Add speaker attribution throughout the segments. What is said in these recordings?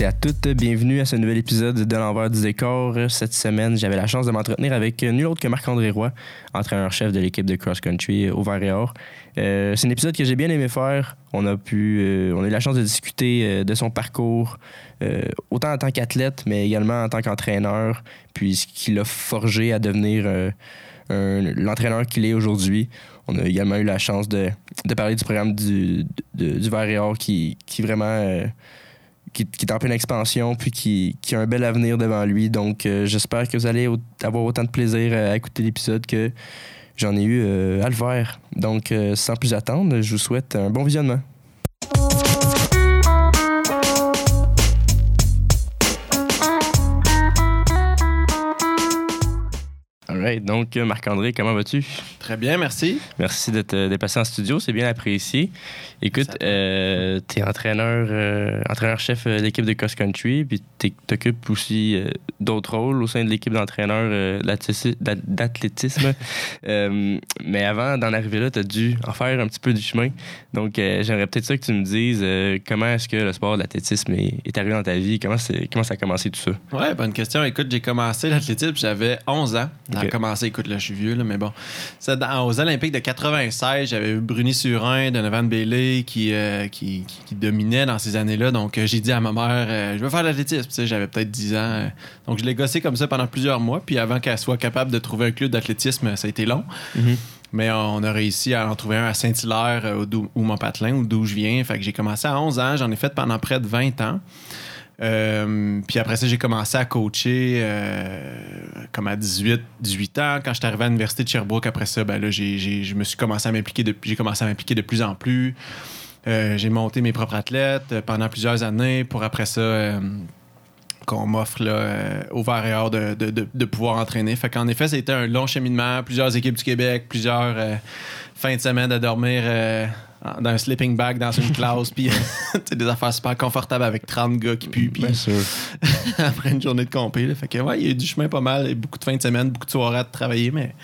Speaker 1: Tous et à toutes, bienvenue à ce nouvel épisode de l'envers du décor. Cette semaine, j'avais la chance de m'entretenir avec nul autre que Marc-André Roy, entraîneur-chef de l'équipe de cross-country au Vert et Or. Euh, c'est un épisode que j'ai bien aimé faire. On a pu, euh, on a eu la chance de discuter euh, de son parcours, autant en tant qu'athlète, mais également en tant qu'entraîneur, puis ce qui l'a forgé à devenir l'entraîneur qu'il est aujourd'hui. On a également eu la chance de, parler du programme du, de- du Vert et Or qui, qui vraiment qui, qui est en pleine expansion, puis qui, qui a un bel avenir devant lui. Donc, euh, j'espère que vous allez avoir autant de plaisir à écouter l'épisode que j'en ai eu euh, à le faire. Donc, euh, sans plus attendre, je vous souhaite un bon visionnement. Donc euh, Marc-André, comment vas-tu?
Speaker 2: Très bien, merci.
Speaker 1: Merci de te déplacer en studio, c'est bien apprécié. Écoute, euh, tu es entraîneur, euh, entraîneur-chef euh, de l'équipe de cross-country, puis tu t'occupes aussi euh, d'autres rôles au sein de l'équipe d'entraîneurs d'athléti- d'a- d'athlétisme. Mais avant d'en arriver là, tu as dû en faire un petit peu du chemin. Donc, j'aimerais peut-être ça que tu me dises comment est-ce que le sport de l'athlétisme est, est arrivé dans ta vie, comment, comment ça a commencé tout ça?
Speaker 2: Ouais, bonne question. Écoute, j'ai commencé l'athlétisme, j'avais 11 ans. Commencé, écoute, là, je suis vieux, là, mais bon. C'est dans- aux Olympiques de 96, j'avais eu Bruni Surin, Donovan Bailey qui, euh, qui, qui- qui dominait dans ces années-là. Donc, euh, j'ai dit à ma mère, euh, je veux faire de l'athlétisme. Tu sais, j'avais peut-être 10 ans. donc, je l'ai gossé comme ça pendant plusieurs mois. Puis, avant qu'elle soit capable de trouver un club d'athlétisme, ça a été long.
Speaker 1: Mhm.
Speaker 2: Mais on a réussi à en trouver un à Saint-Hilaire, d'où- où mon patelin, ou d'où je viens. Fait que j'ai commencé à 11 ans. J'en ai fait pendant près de 20 ans. Euh, puis après ça, j'ai commencé à coacher euh, comme à 18, 18 ans. Quand j'étais arrivé à l'université de Sherbrooke, après ça, ben là, j'ai, je me suis commencé à m'impliquer de, j'ai commencé à m'impliquer de plus en plus. Euh, j'ai monté mes propres athlètes pendant plusieurs années pour après ça qu'on m'offre là, au Vert et Or de, de- de- de pouvoir entraîner. Fait qu'en effet, c'était un long cheminement, plusieurs équipes du Québec, plusieurs fins de semaine à dormir euh, dans un sleeping bag dans une classe, puis des affaires super confortables avec 30 gars qui puent, puis
Speaker 1: Bien sûr.
Speaker 2: après une journée de compé. là. Fait que ouais, il y a eu du chemin pas mal, et beaucoup de fins de semaine, beaucoup de soirées à travailler, mais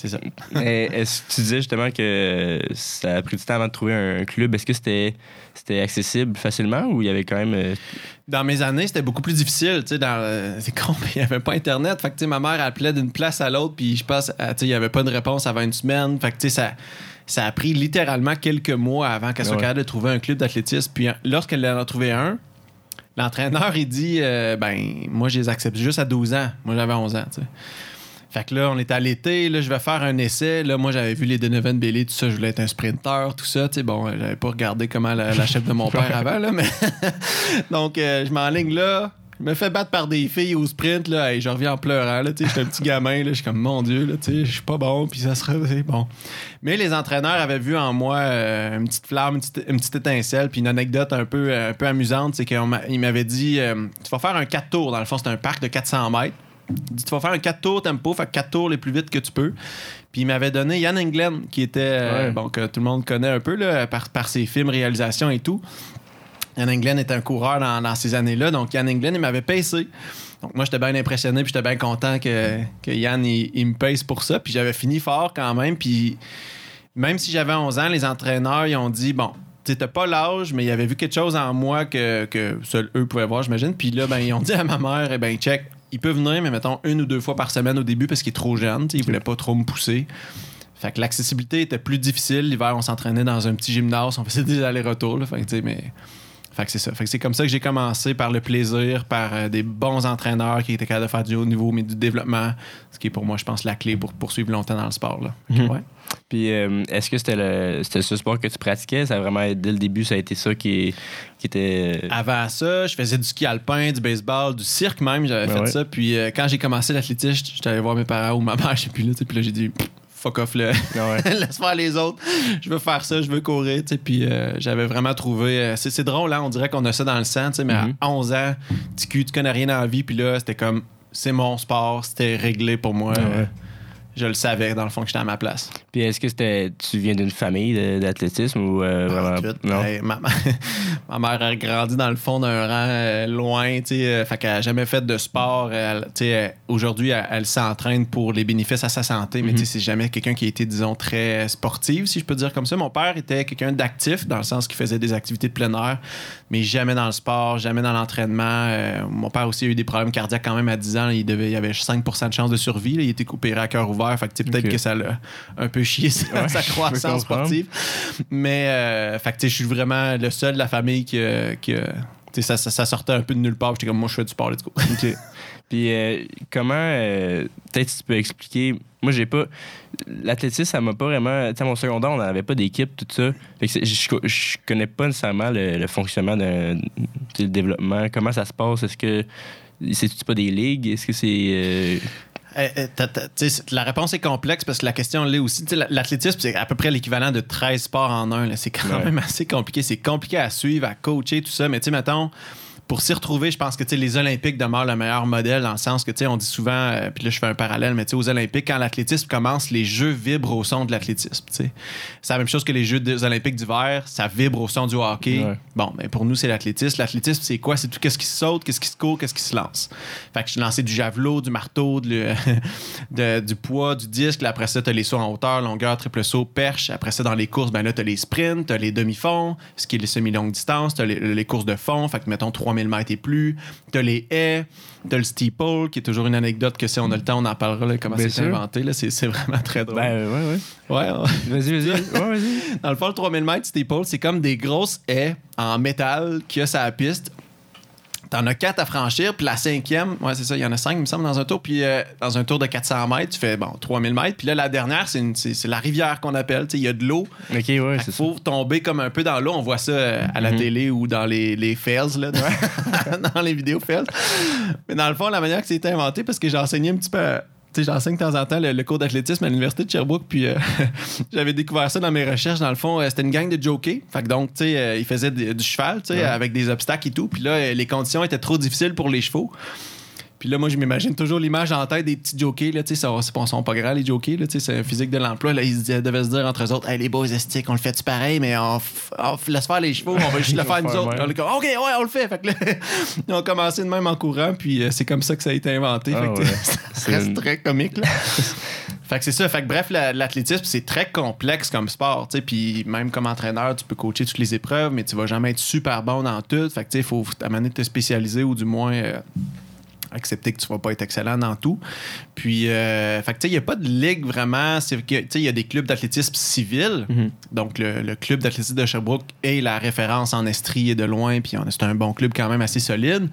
Speaker 2: c'est ça.
Speaker 1: Mais Est-ce que tu disais justement que ça a pris du temps avant de trouver un club? Est-ce que c'était c'était accessible facilement ou il y avait quand même. euh,
Speaker 2: Dans mes années, c'était beaucoup plus difficile. Tu sais, dans le- c'est con, mais il n'y avait pas Internet. Fait que, tu sais, ma mère appelait d'une place à l'autre, puis je pense, euh, tu sais, il n'y avait pas de réponse avant une semaine. Fait que, tu sais, ça, ça a pris littéralement quelques mois avant qu'elle soit
Speaker 1: Ouais.
Speaker 2: capable de trouver un club d'athlétisme. Puis, euh, lorsqu'elle en a trouvé un, l'entraîneur, il dit, euh, ben, moi, je les accepte juste à 12 ans. Moi, j'avais 11 ans, tu sais. Fait que là, on était à l'été, là, je vais faire un essai. Là, moi, j'avais vu les Donovan Bailey, tout ça, je voulais être un sprinter, tout ça. Tu sais, bon, euh, j'avais pas regardé comment la, la chef de mon père avant, là, mais. Donc, euh, je m'enligne là. Je me fais battre par des filles au sprint, là, et je reviens en pleurant, là, tu sais, j'étais un petit gamin, là, je suis comme, mon Dieu, là, tu sais, je suis pas bon, puis ça sera, bon. Mais les entraîneurs avaient vu en moi euh, une petite flamme, une petite, une petite étincelle, puis une anecdote un peu, un peu amusante, c'est qu'ils m'avaient dit, euh, tu vas faire un 4 tours, dans le fond, c'est un parc de 400 mètres. Il dit, tu vas faire un 4 tours tempo, fait 4 tours les plus vite que tu peux. Puis il m'avait donné Yann Englen, qui était, euh,
Speaker 1: Ouais.
Speaker 2: bon, que tout le monde connaît un peu, là, par, par ses films, réalisations et tout. Yann Englen était un coureur dans, dans ces années-là. Donc, Yann Englen, il m'avait pacé. Donc, moi, j'étais bien impressionné puis j'étais bien content que, que Yann, il, il me pace pour ça. Puis j'avais fini fort quand même. Puis même si j'avais 11 ans, les entraîneurs, ils ont dit, bon, t'as pas l'âge, mais ils avaient vu quelque chose en moi que, que seuls eux pouvaient voir, j'imagine. Puis là, ben, ils ont dit à ma mère, eh ben, check, il peut venir, mais mettons une ou deux fois par semaine au début parce qu'il est trop jeune. Il voulait pas trop me pousser. Fait que l'accessibilité était plus difficile. L'hiver, on s'entraînait dans un petit gymnase, on faisait des allers-retours. Fait que, tu sais, mais Fait que c'est ça. Fait que c'est comme ça que j'ai commencé par le plaisir, par euh, des bons entraîneurs qui étaient capables de faire du haut niveau, mais du développement, ce qui est pour moi, je pense, la clé pour poursuivre longtemps dans le sport. Là.
Speaker 1: Mhm.
Speaker 2: Ouais.
Speaker 1: Puis, euh, est-ce que c'était le, c'était ce sport que tu pratiquais? Ça a vraiment, dès le début, ça a été ça qui, qui était. euh,
Speaker 2: Avant ça, je faisais du ski alpin, du baseball, du cirque même, j'avais
Speaker 1: Ben
Speaker 2: fait
Speaker 1: ouais.
Speaker 2: ça. Puis euh, quand j'ai commencé l'athlétisme, j'étais allé voir mes parents ou ma mère, je sais plus là, puis là j'ai dit, fuck off le.
Speaker 1: Ah ouais.
Speaker 2: Laisse faire les autres. Je veux faire ça, je veux courir. tu sais. Puis euh, j'avais vraiment trouvé. euh, c'est, drôle, là. On dirait qu'on a ça dans le sang, tu sais, mais à 11 ans, tu tu connais rien dans la vie. Puis là, c'était comme. C'est mon sport, c'était réglé pour moi.
Speaker 1: Ah ouais.
Speaker 2: Je le savais, dans le fond, que j'étais à ma place.
Speaker 1: Puis est-ce que c'était tu viens d'une famille d'athlétisme ou euh, vraiment
Speaker 2: Tout.
Speaker 1: non?
Speaker 2: Hey, ma, ma mère a grandi dans le fond d'un rang euh, loin, tu sais, euh, fait qu'elle a jamais fait de sport. Elle, tu sais, elle- Aujourd'hui, elle, elle s'entraîne pour les bénéfices à sa santé, mais tu sais, c'est jamais quelqu'un qui a été, disons, très sportif, si je peux dire comme ça. Mon père était quelqu'un d'actif, dans le sens qu'il faisait des activités de plein air, mais jamais dans le sport, jamais dans l'entraînement. Euh, mon père aussi a eu des problèmes cardiaques quand même à 10 ans. Il, devait, il avait 5 de chance de survie. là. Il était opéré à cœur ouvert. Fait que tu sais, peut-être que ça l'a un peu chié sa,
Speaker 1: Ouais,
Speaker 2: croissance sportive. Mais, euh, fait que, je suis vraiment le seul de la famille tu sais, ça, ça, ça sortait un peu de nulle part. J'étais comme, moi, je fais du sport, let's go.
Speaker 1: Puis euh, comment euh, peut-être tu peux expliquer moi j'ai pas l'athlétisme ça m'a pas vraiment tu mon secondaire on n'avait pas d'équipe tout ça. Fait que c'est- je, connais pas nécessairement le, le fonctionnement d'un développement. Comment ça se passe? Est-ce que c'est pas des ligues? Est-ce que c'est euh,
Speaker 2: Sais, c'est- la réponse est complexe parce que la question l'est aussi. L'athlétisme, c'est à peu près l'équivalent de 13 sports en un. C'est quand
Speaker 1: Ouais.
Speaker 2: même assez compliqué. C'est compliqué à suivre, à coacher, tout ça. Mais tu sais, mettons, pour s'y retrouver, je pense que les Olympiques demeurent le meilleur modèle dans le sens que, on dit souvent, euh, puis là, je fais un parallèle, mais aux Olympiques, quand l'athlétisme commence, les jeux vibrent au son de l'athlétisme. C'est la même chose que les Jeux des Olympiques d'hiver, ça vibre au son du hockey.
Speaker 1: Ouais.
Speaker 2: Bon, mais pour nous, c'est l'athlétisme. L'athlétisme, c'est quoi? C'est tout qu'est-ce qui se saute, qu'est-ce qui se court, qu'est-ce qui se lance. Fait que je lancé du javelot, du marteau, de le- de- du poids, du disque. Là, après ça, tu as les sauts en hauteur, longueur, triple saut, perche. Après ça, dans les courses, ben là, tu as les sprints, tu as les demi-fonds, ce qui est les semi-longues distances, tu as les, les courses de fond, fait que mettons 3000 mètres et plus. Tu as les haies, tu as le steeple, qui est toujours une anecdote que si on a le temps, on en parlera, là, comment c'est inventé. là. C'est vraiment très drôle.
Speaker 1: ben ouais ouais vas-y vas-y ouais,
Speaker 2: Dans le fond, le 3000 mètres steeple, c'est comme des grosses haies en métal qu'il y a sur la piste. T'en as quatre à franchir, puis la cinquième, ouais, c'est ça, il y en a cinq, il me semble, dans un tour. Puis euh, dans un tour de 400 mètres, tu fais, bon, 3000 mètres. Puis là, la dernière, c'est une- c'est c'est la rivière qu'on appelle. Tu sais, il y a de l'eau.
Speaker 1: ok ouais ça
Speaker 2: faut tomber comme un peu dans l'eau. On voit ça euh, à la
Speaker 1: Mhm.
Speaker 2: télé ou dans les, les fails, là, dans, dans les vidéos fails. Mais dans le fond, la manière que c'était inventé, parce que j'ai enseigné un petit peu. à- j'enseigne de temps en temps le, le cours d'athlétisme à l'université de Sherbrooke, puis euh, j'avais découvert ça dans mes recherches. Dans le fond, euh, c'était une gang de jockeys. Fait que donc, tu sais, euh, ils faisaient du cheval, tu sais,
Speaker 1: Ouais.
Speaker 2: avec des obstacles et tout. Puis là, les conditions étaient trop difficiles pour les chevaux. Puis là, moi, je m'imagine toujours l'image en tête des petits jockeys. Là, tu sais, ils sont pas grands, les jockeys. Là, tu sais, c'est un physique de l'emploi. Là, ils devaient se dire entre eux autres Hey, les beaux estiques, on le fait-tu pareil, mais on, on laisse faire les chevaux, on va juste le faire nous autres.
Speaker 1: même.
Speaker 2: On est comme OK, ouais, on le fait. Fait que là, ils ont commencé de même en courant, puis euh, c'est comme ça que ça a été inventé.
Speaker 1: Ah
Speaker 2: fait que,
Speaker 1: ouais.
Speaker 2: ça reste
Speaker 1: une-
Speaker 2: très comique. Là. fait que c'est ça. Fait que bref, la- l'athlétisme, c'est très complexe comme sport. Puis même comme entraîneur, tu peux coacher toutes les épreuves, mais tu vas jamais être super bon dans tout. Fait que tu sais, il faut à un moment donné te spécialiser ou du moins. euh, accepter que tu vas pas être excellent dans tout. Puis, euh, fait que, tu sais, il n'y a pas de ligue vraiment. Il y a des clubs d'athlétisme civil.
Speaker 1: Mhm.
Speaker 2: Donc, le, le club d'athlétisme de Sherbrooke est la référence en Estrie et de loin. Puis, c'est un bon club quand même assez solide.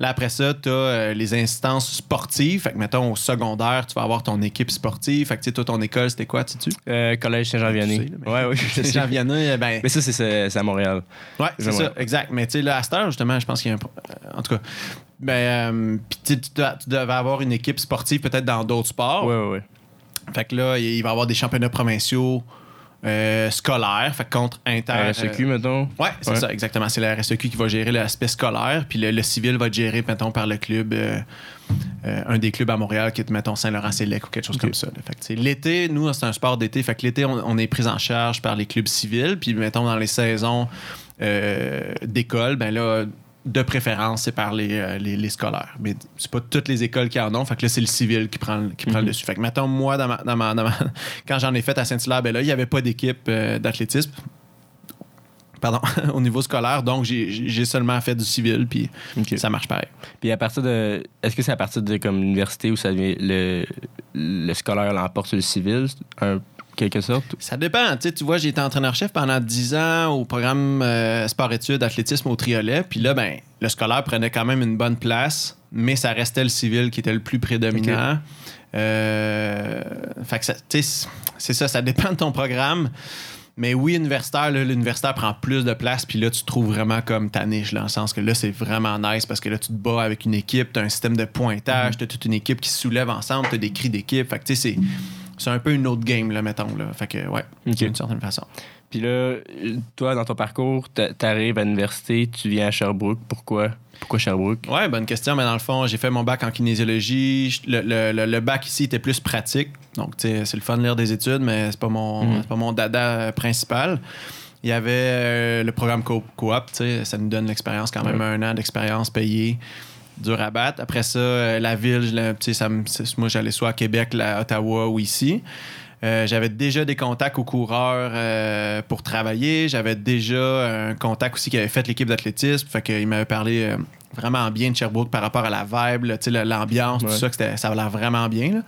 Speaker 2: Là, après ça, tu as les instances sportives. Fait que, mettons, au secondaire, tu vas avoir ton équipe sportive. Fait que, tu sais, toi, ton école, c'était quoi, tu
Speaker 1: Euh, collège Saint-Jean-Vianney
Speaker 2: Tu sais,
Speaker 1: ouais ouais je sais.
Speaker 2: Jean Vianney, ben,
Speaker 1: mais ça c'est- à Montréal
Speaker 2: Ouais, c'est ça, exact. Mais tu sais, là, à cette heure, justement, je pense qu'il y a un. euh, En tout cas, ben, euh, tu devais avoir une équipe sportive peut-être dans d'autres sports.
Speaker 1: ouais ouais
Speaker 2: Fait que là, il va y avoir des championnats provinciaux euh, scolaires, fait contre inter.
Speaker 1: RSEQ
Speaker 2: euh,
Speaker 1: mettons
Speaker 2: Ouais, c'est
Speaker 1: Ouais.
Speaker 2: ça, exactement. C'est la RSEQ qui va gérer l'aspect scolaire, puis le, le civil va être géré, mettons, par le club, un des clubs à Montréal qui est, mettons, Saint-Laurent-Sélec ou quelque chose comme ça. là. Fait l'été, nous, c'est un sport d'été, fait que l'été, on, on est pris en charge par les clubs civils, puis mettons, dans les saisons d'école, ben là, de préférence, c'est par les, euh, les, les scolaires. Mais c'est pas toutes les écoles qui en ont. Fait que là, c'est le civil qui prend, qui prend le
Speaker 1: Mhm.
Speaker 2: dessus. Fait que, mettons, moi, dans ma, dans ma- dans ma- quand j'en ai fait à Saint-Hilaire, ben là, il n'y avait pas d'équipe euh, d'athlétisme. Pardon, au niveau scolaire. Donc, j'ai j'ai seulement fait du civil, puis ça marche pareil.
Speaker 1: Puis à partir de. Est-ce que c'est à partir de comme l'université où ça devient le, le scolaire l'emporte sur le civil, quelque sorte?
Speaker 2: Ça dépend. Tu sais, tu vois, j'ai été entraîneur-chef pendant 10 ans au programme euh, sport-études athlétisme au Triolet. Puis là, ben, le scolaire prenait quand même une bonne place, mais ça restait le civil qui était le plus prédominant. Euh, fait que c'est ça, ça dépend de ton programme. Mais oui, universitaire, l'universitaire prend plus de place, puis là, tu trouves vraiment comme ta niche, là, dans le sens que là, c'est vraiment nice parce que là, tu te bats avec une équipe, tu as un système de pointage, tu as toute une équipe qui se soulève ensemble, tu as des cris d'équipe. Fait que, tu sais, c'est. un peu une autre game, là, mettons. Là. Fait que, ouais, d'une certaine façon.
Speaker 1: Puis là, toi, dans ton parcours, t'a- t'arrives à l'université, tu viens à Sherbrooke. Pourquoi? Pourquoi Sherbrooke?
Speaker 2: Ouais, bonne question. Mais dans le fond, j'ai fait mon bac en kinésiologie. Le, le- le- bac ici était plus pratique. Donc, tu sais, c'est le fun de lire des études, mais c'est pas mon,
Speaker 1: Mhm.
Speaker 2: pas mon dada euh, principal. Il y avait euh, le programme co- coop, sais, ça nous donne l'expérience, quand même un an d'expérience payée, dur à battre. Après ça, euh, la ville, sais, ça me- moi j'allais soit à Québec, là, Ottawa ou ici. Euh, j'avais déjà des contacts aux coureurs euh, pour travailler. J'avais déjà un contact aussi qui avait fait l'équipe d'athlétisme. Fait qu'il m'avait parlé euh, vraiment bien de Sherbrooke par rapport à la vibe, là, l'ambiance,
Speaker 1: Ouais.
Speaker 2: tout ça, que ça avait l'air vraiment bien. là.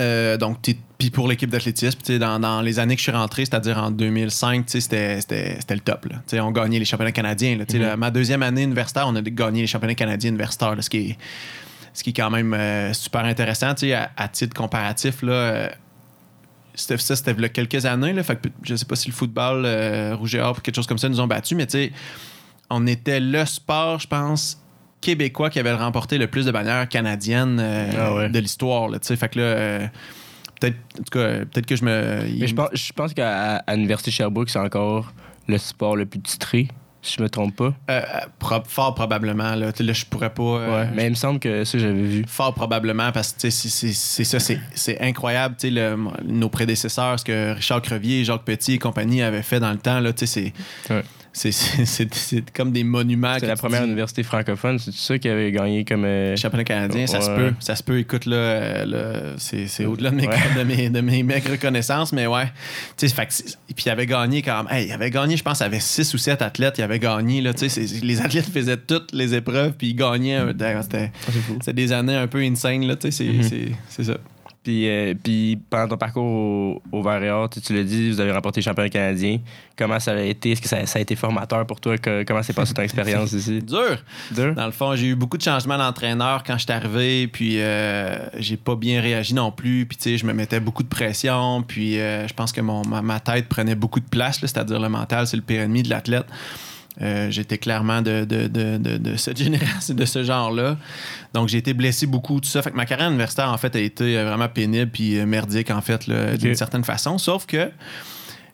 Speaker 2: Euh, donc, puis pour l'équipe d'athlétisme, dans, dans les années que je suis rentré, c'est-à-dire en 2005, tu sais, c'était- le top. là. On gagnait les championnats canadiens. là.
Speaker 1: Mhm.
Speaker 2: là, ma deuxième année universitaire, on a gagné les championnats canadiens universitaires, ce, qui est, ce qui est quand même euh, super intéressant. À, à titre comparatif, là, euh, c'était ça, c'était il y a quelques années. Là, fait que je sais pas si le football, euh, Rouge et Or, quelque chose comme ça, nous ont battus, mais on était le sport, je pense, québécois qui avait remporté le plus de bannières canadiennes euh,
Speaker 1: Ah ouais.
Speaker 2: de l'histoire. là, tu sais. Fait que là, euh, peut-être en tout cas, peut-être que je me.
Speaker 1: Mais je pense, je pense qu'à l'université Sherbrooke, c'est encore le sport le plus titré, si je me trompe pas.
Speaker 2: Euh, euh, pro- fort probablement. Là, là je pourrais pas.
Speaker 1: Ouais, mais il me semble que ça, j'avais vu.
Speaker 2: Fort probablement, parce que c'est- ça, c'est- incroyable. le- nos prédécesseurs, ce que Richard Crevier, Jacques Petit et compagnie avaient fait dans le temps, là, c'est
Speaker 1: Ouais.
Speaker 2: C'est- comme des monuments.
Speaker 1: C'est la première
Speaker 2: dis-
Speaker 1: université francophone, c'est ça qui avait gagné comme. euh,
Speaker 2: championnat canadien, ça se peut. Ça se peut. Écoute, là, euh, là, c'est, au-delà de mes,
Speaker 1: Ouais.
Speaker 2: de, mes, de mes maigres connaissances, mais ouais. Fait que puis il avait gagné quand même. Hey, il avait gagné, je pense, il avait 6 ou 7 athlètes. Il avait gagné, là. Tu sais, c'est- les athlètes faisaient toutes les épreuves, puis ils gagnaient. C'était,
Speaker 1: c'est fou.
Speaker 2: c'était des années un peu insane, là. Tu sais, c'est,
Speaker 1: Mhm.
Speaker 2: c'est, c'est ça.
Speaker 1: Puis, euh, puis pendant ton parcours au, au Vert et Or, tu, tu l'as dit, vous avez remporté le championnat canadien. Comment ça a été? Est-ce que ça, ça a été formateur pour toi? Que- comment s'est passée ton expérience ici?
Speaker 2: Dur.
Speaker 1: Dur?
Speaker 2: Dans le fond, j'ai eu beaucoup de changements d'entraîneur quand je suis arrivé, puis euh, j'ai pas bien réagi non plus. Puis, tu sais, je me mettais beaucoup de pression, puis euh, je pense que mon, ma, ma tête prenait beaucoup de place, là, c'est-à-dire le mental, c'est le pire ennemi de l'athlète. Euh, J'étais clairement de, de, de, de, de cette génération, de ce genre-là. Donc, j'ai été blessé beaucoup, tout ça. Fait que ma carrière universitaire, en fait, a été euh, vraiment pénible puis euh, merdique, en fait, d'une certaine façon. Sauf que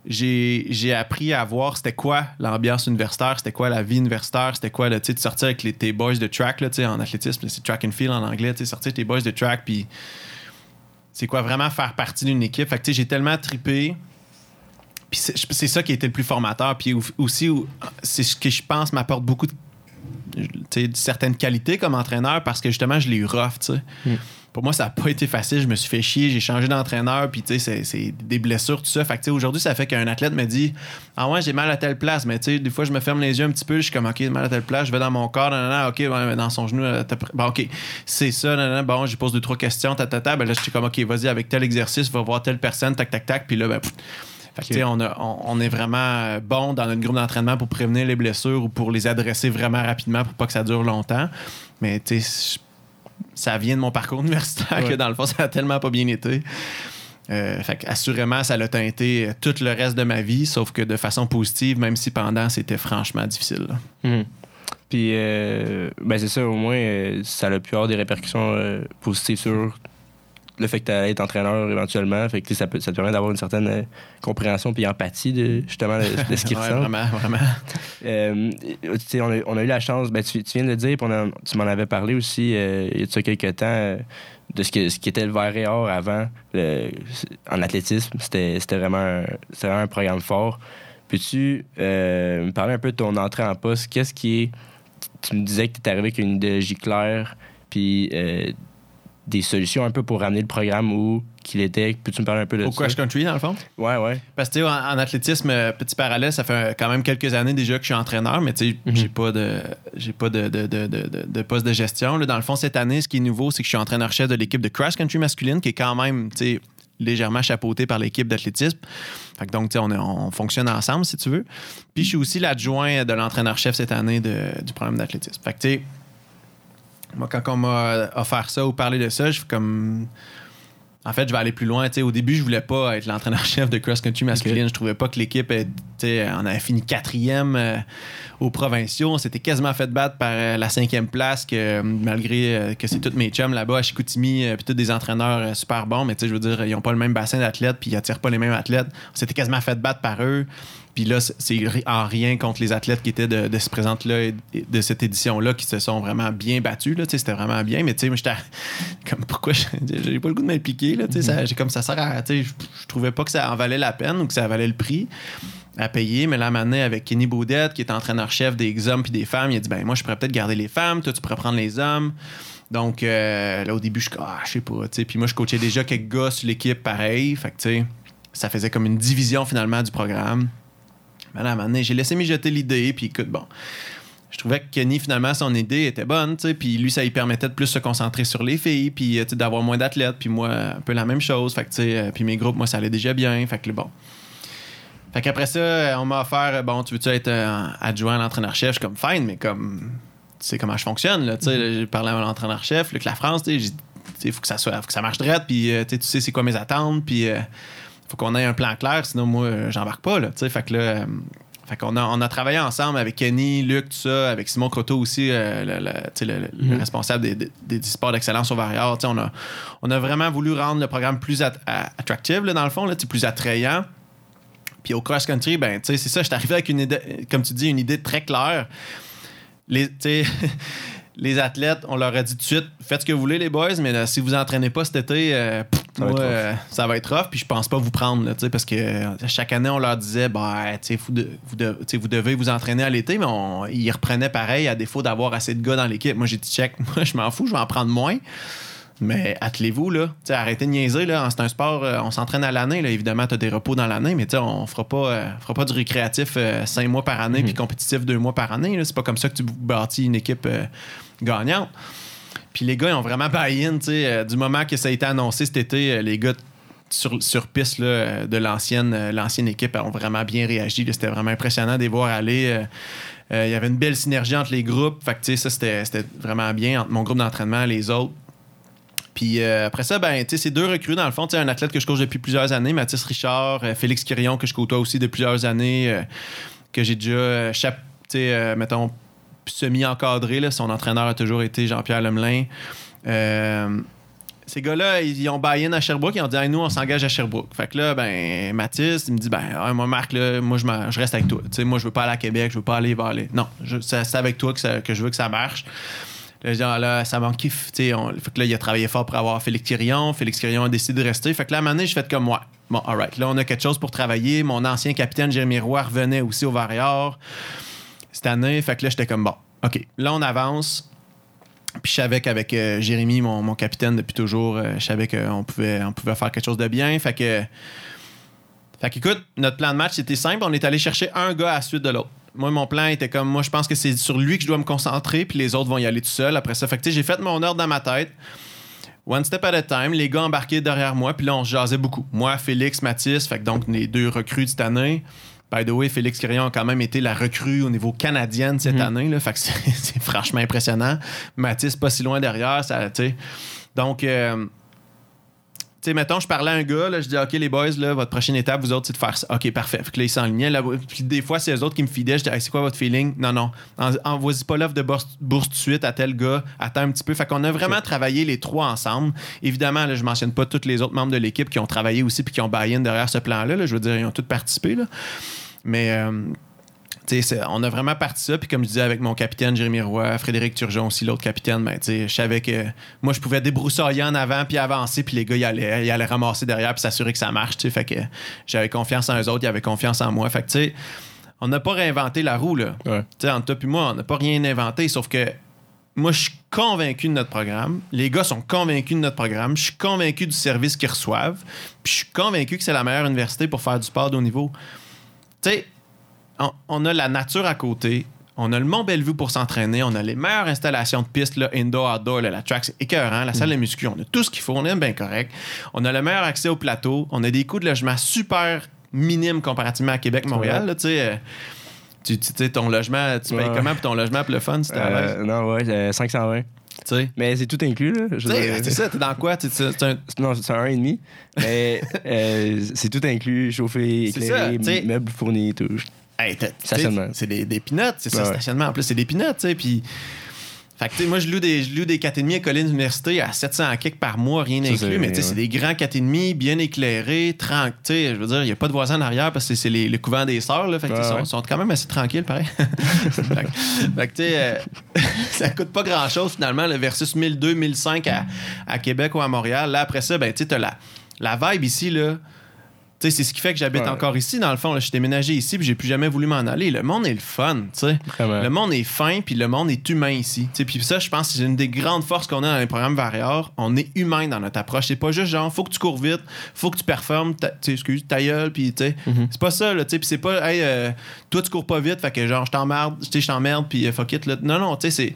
Speaker 2: j'ai appris à voir c'était quoi l'ambiance universitaire, c'était quoi la vie universitaire, c'était quoi le, de sortir avec les, tes boys de track, là, tu sais, en athlétisme, c'est track and field en anglais, sortir avec tes boys de track, puis c'est quoi vraiment faire partie d'une équipe. Fait que, j'ai tellement tripé. Puis c'est ça qui a été le plus formateur. Puis au- aussi, c'est ce que je pense m'apporte beaucoup de, certaines qualités comme entraîneur parce que justement, je l'ai eu rough, tu sais.
Speaker 1: Mm.
Speaker 2: Pour moi, ça n'a pas été facile. Je me suis fait chier. J'ai changé d'entraîneur. Puis, c'est- des blessures, tout ça. Fait que, aujourd'hui, ça fait qu'un athlète me dit Ah ouais, j'ai mal à telle place. Mais, tu sais, des fois, je me ferme les yeux un petit peu. Je suis comme OK, mal à telle place. Je vais dans mon corps. nan, nan, OK, dans son genou. euh, Bon, OK, c'est ça. nan, nan, bon, je pose deux, trois questions. Ta, ta, ta. Ben là, je suis comme OK, vas-y, avec tel exercice, va voir telle personne. Tac, tac, tac. Puis là, ben, pff. Fait que, on, a- on- on est vraiment euh, bon dans notre groupe d'entraînement pour prévenir les blessures ou pour les adresser vraiment rapidement pour pas que ça dure longtemps. Mais ça vient de mon parcours universitaire
Speaker 1: Ouais.
Speaker 2: que dans le fond, ça a tellement pas bien été. Euh, fait assurément, ça l'a teinté euh, tout le reste de ma vie, sauf que de façon positive, même si pendant, c'était franchement difficile.
Speaker 1: Mhm. Puis, euh, ben c'est ça, au moins, euh, ça a pu avoir des répercussions positives sur le fait que tu être entraîneur éventuellement. Fait que ça, peut, ça te permet d'avoir une certaine euh, compréhension puis empathie de, justement de, de ce qu'ils
Speaker 2: Ouais,
Speaker 1: ressentent.
Speaker 2: vraiment, vraiment.
Speaker 1: Euh, on, a, on a eu la chance, ben, tu, tu viens de le dire, puis tu m'en avais parlé aussi euh, il y a quelques temps, de ce, que, ce qui était le vert et or avant le- en athlétisme. C'était vraiment, un- vraiment un programme fort. Peux-tu me parler un peu de ton entrée en poste? Qu'est-ce qui est. Tu me disais que tu es arrivé avec une idéologie claire, puis euh, des solutions un peu pour ramener le programme où qu'il était. Peux-tu me parler un peu de
Speaker 2: Au
Speaker 1: ça?
Speaker 2: cross country, dans le fond?
Speaker 1: Ouais, ouais.
Speaker 2: Parce que tu sais, en, en athlétisme, euh, petit parallèle, ça fait quand même quelques années déjà que je suis entraîneur, mais tu sais,
Speaker 1: Mhm.
Speaker 2: j'ai pas de j'ai pas de, de, de, de, poste de gestion. Là, dans le fond, cette année, ce qui est nouveau, c'est que je suis entraîneur-chef de l'équipe de cross country masculine, qui est quand même, tu sais, légèrement chapeauté par l'équipe d'athlétisme. Fait que donc, tu sais, on, est- on fonctionne ensemble, si tu veux. Puis je suis aussi l'adjoint de l'entraîneur-chef cette année de- du programme d'athlétisme. Fait que tu sais, moi, quand on m'a offert ça ou parlé de ça, je fais comme en fait, je vais aller plus loin. Au début, je voulais pas être l'entraîneur-chef de cross-country masculine. Je trouvais pas que l'équipe, sais, on avait fini quatrième euh, aux provinciaux. On s'était quasiment fait battre par euh, la cinquième place, que euh, malgré que c'est tous mes chums là-bas à Chicoutimi, puis tous des entraîneurs super bons, mais tu sais, je veux dire, ils ont pas le même bassin d'athlètes, puis ils attirent pas les mêmes athlètes. On s'était quasiment fait battre par eux. Puis là, c'est- en rien contre les athlètes qui étaient de, de ce présente-là, et de cette édition-là, qui se sont vraiment bien battus. Là, c'était vraiment bien. Mais tu sais, moi, j'étais comme pourquoi je- j'ai pas le goût de m'impliquer. Là, ça- j'ai comme ça sert à. Je, trouvais pas que ça en valait la peine ou que ça valait le prix à payer. Mais là, maintenant, avec Kenny Baudette, qui est entraîneur-chef des hommes puis des femmes, il a dit ben moi, je pourrais peut-être garder les femmes, toi, tu pourrais prendre les hommes. Donc euh, là, au début, je ah, je sais pas. tu sais. Puis moi, je coachais déjà quelques gars sur l'équipe pareil. Fait que, tu sais, ça faisait comme une division finalement du programme. Mais là, à un moment donné, j'ai laissé mijoter l'idée, puis écoute, bon. Je trouvais que Kenny, finalement, son idée était bonne, tu sais, puis lui, ça lui permettait de plus se concentrer sur les filles, puis euh, tu sais, d'avoir moins d'athlètes, puis moi, un peu la même chose. Fait que, tu sais, euh, puis mes groupes, moi, ça allait déjà bien. Fait que, bon. Fait qu'après ça, euh, on m'a offert, bon, tu veux-tu être adjoint à l'entraîneur-chef? Je suis comme, fine, mais comme, tu sais comment je fonctionne, là, tu sais, là, j'ai parlé à l'entraîneur-chef, que la France, tu sais, sais, faut que ça soit, faut que ça marche droit, puis tu sais, tu sais c'est quoi mes attentes, puis euh, faut qu'on ait un plan clair, sinon moi, euh, j'embarque pas, là, fait que là, euh, fait qu'on a, on a travaillé ensemble avec Kenny, Luc, tout ça, avec Simon Croteau aussi, euh, le, le-
Speaker 1: Mhm.
Speaker 2: responsable des, des- des sports d'excellence au sais, On a, on a vraiment voulu rendre le programme plus at- attractif, là, dans le fond, là, plus attrayant. Puis au cross-country, ben, c'est ça, je suis arrivé avec une idée, comme tu dis, une idée très claire. Les, les athlètes, on leur a dit tout de suite, faites ce que vous voulez, les boys, mais là, si vous entraînez pas cet été, euh, pff,
Speaker 1: Ça va être rough.
Speaker 2: ça va être rough. Puis je pense pas vous prendre, là, parce que euh, chaque année, on leur disait, bah, tu sais, vous, de- vous, de- devez vous entraîner à l'été, mais on- ils reprenaient pareil à défaut d'avoir assez de gars dans l'équipe. Moi, j'ai dit, check, moi, je m'en fous, je vais en prendre moins. Mais attelez-vous, là. Arrêtez de niaiser, là. C'est un sport, euh, on s'entraîne à l'année, là. Évidemment, tu as des repos dans l'année, mais tu sais, on fera pas, euh, fera pas du récréatif euh, cinq mois par année puis compétitif deux mois par année. là. C'est pas comme ça que tu bâtis une équipe gagnante. Puis les gars, ils ont vraiment buy-in, euh, du moment que ça a été annoncé cet été, euh, les gars sur, sur piste là, euh, de l'ancienne euh, l'ancienne équipe ont vraiment bien réagi. C'était vraiment impressionnant de les voir aller. Il y avait une belle synergie entre les groupes. Fait que, ça, c'était vraiment bien entre mon groupe d'entraînement et les autres. Puis après ça, ben, c'est deux recrues dans le fond. Un athlète que je coach depuis plusieurs années, Mathis Richard, Félix Quirion, que je côtoie aussi depuis plusieurs années, que j'ai déjà, mettons, semi-encadré. Son entraîneur a toujours été Jean-Pierre Lemelin. Euh, ces gars-là, ils ont buy-in à Sherbrooke. Ils ont dit, Hey, nous, on s'engage à Sherbrooke. Fait que là, ben, Mathis, il me dit, ben, moi, Marc, là, moi, je, reste avec toi. Sais, moi, je veux pas aller à Québec, je veux pas aller vers. Non, c'est avec toi que, je veux que ça marche. Là, je dis, ah, là, ça m'en kiffe. On- fait que là, il a travaillé fort pour avoir Félix Quirion. Félix Quirion a décidé de rester. Fait que là, à je fais comme moi. Bon, alright. Là, on a quelque chose pour travailler. Mon ancien capitaine, Jérémy Roy, revenait aussi au Varrior cette année. Fait que là, j'étais comme bon. OK. Là, on avance. Puis je savais qu'avec euh, Jérémy, mon, capitaine depuis toujours, euh, je savais qu'on pouvait, on pouvait faire quelque chose de bien. Fait que. Fait qu'écoute, notre plan de match, c'était simple. On est allé chercher un gars à la suite de l'autre. Moi, mon plan était comme, moi, je pense que c'est sur lui que je dois me concentrer, puis les autres vont y aller tout seuls. Après ça, fait que, j'ai fait mon ordre dans ma tête. One step at a time, les gars embarqués derrière moi, puis là, on jasait beaucoup. Moi, Félix, Mathis, fait que donc les deux recrues de cette année. By the way, Félix Quirion a quand même été la recrue au niveau canadienne cette année, là, fait que c'est c'est franchement impressionnant. Mathis, pas si loin derrière, ça, tu sais. Donc, euh, sais, mettons, je parlais à un gars, là, je dis, OK, les boys, là, votre prochaine étape, vous autres, c'est de faire ça. OK, parfait. Fait que là, ils s'enlignaient. Là, puis des fois, c'est eux autres qui me fidaient. Je dis, Hey, c'est quoi votre feeling? Non, non. En- Envoie-y pas l'offre de bourse, bourse tout de suite à tel gars. Attends un petit peu. Fait qu'on a vraiment travaillé les trois ensemble. Évidemment, là, je mentionne pas tous les autres membres de l'équipe qui ont travaillé aussi puis qui ont buy-in derrière ce plan-là. là. Je veux dire, ils ont tous participé. Là. Mais. euh, on a vraiment parti ça. Puis comme je disais avec mon capitaine Jérémy Roy, Frédéric Turgeon aussi, l'autre capitaine, ben, je savais que moi, je pouvais débroussailler en avant puis avancer. Puis les gars, ils allaient, ils allaient ramasser derrière puis s'assurer que ça marche. Fait que j'avais confiance en eux autres, ils avaient confiance en moi. Fait que, tu sais, on n'a pas réinventé la roue, là.
Speaker 1: Ouais.
Speaker 2: Sais, entre toi et moi, on n'a pas rien inventé, sauf que moi, je suis convaincu de notre programme. Les gars sont convaincus de notre programme. Je suis convaincu du service qu'ils reçoivent. Puis je suis convaincu que c'est la meilleure université pour faire du sport de haut niveau. Tu sais, on, on a la nature à côté. On a le Mont Bellevue pour s'entraîner. On a les meilleures installations de pistes, là, indoor, outdoor. là, la track, c'est écœurant. La salle de muscu, on a tout ce qu'il faut. On est bien correct. On a le meilleur accès au plateau. On a des coûts de logement super minimes comparativement à Québec, Montréal. là, Tu sais, euh, tu sais, ton logement, tu payes
Speaker 1: Ouais.
Speaker 2: comment pour ton logement pour le fun? si?
Speaker 1: Euh, non, ouais, euh, 520.
Speaker 2: sais.
Speaker 1: Mais c'est tout inclus, là.
Speaker 2: Sais,
Speaker 1: dire-
Speaker 2: C'est ça, t'es dans quoi? Tu sais, c'est un-
Speaker 1: Non, c'est un 1,5. Mais euh, c'est tout inclus, chauffé,
Speaker 2: C'est
Speaker 1: éclairé,
Speaker 2: ça,
Speaker 1: meubles fournis, tout.
Speaker 2: Hey,
Speaker 1: Stationnement.
Speaker 2: C'est des, des peanuts, c'est ça,
Speaker 1: Ouais,
Speaker 2: stationnement. En plus, c'est des peanuts, tu sais. Puis. Fait que, tu sais, moi, je loue des, je loue des 4,5 à Collins Université à 700 à quelques par mois, rien
Speaker 1: Ça,
Speaker 2: inclus. Mais, tu sais, c'est des grands 4,5, bien éclairés, tranquilles. Je veux dire, il n'y a pas de voisins en arrière parce que c'est les- le couvent des sœurs, là. Fait que,
Speaker 1: Ouais,
Speaker 2: sont, sont quand même assez tranquilles, pareil. fait que, fait que, tu sais, euh, ça coûte pas grand-chose, finalement, le versus 1002, 1005 à, à Québec ou à Montréal. Là, après ça, ben, tu sais, t'as la, la vibe ici, là. C'est ce qui fait que j'habite
Speaker 1: Ouais.
Speaker 2: encore ici, dans le fond. là. Je suis déménagé ici, puis j'ai plus jamais voulu m'en aller. Le monde est le fun, tu sais.
Speaker 1: Vraiment.
Speaker 2: Le monde est fin, puis le monde est humain ici. Tu sais, Puis ça, je pense que c'est une des grandes forces qu'on a dans les programmes Varior. On est humain dans notre approche. C'est pas juste genre, faut que tu cours vite, faut que tu performes, ta, excuse, ta gueule, puis tu sais.
Speaker 1: Mm-hmm.
Speaker 2: C'est pas ça, là, tu. Puis c'est pas, hey, euh, toi, tu cours pas vite, fait que genre, je t'emmerde, je t'emmerde, puis euh, fuck it, là. Non, non, tu sais, c'est.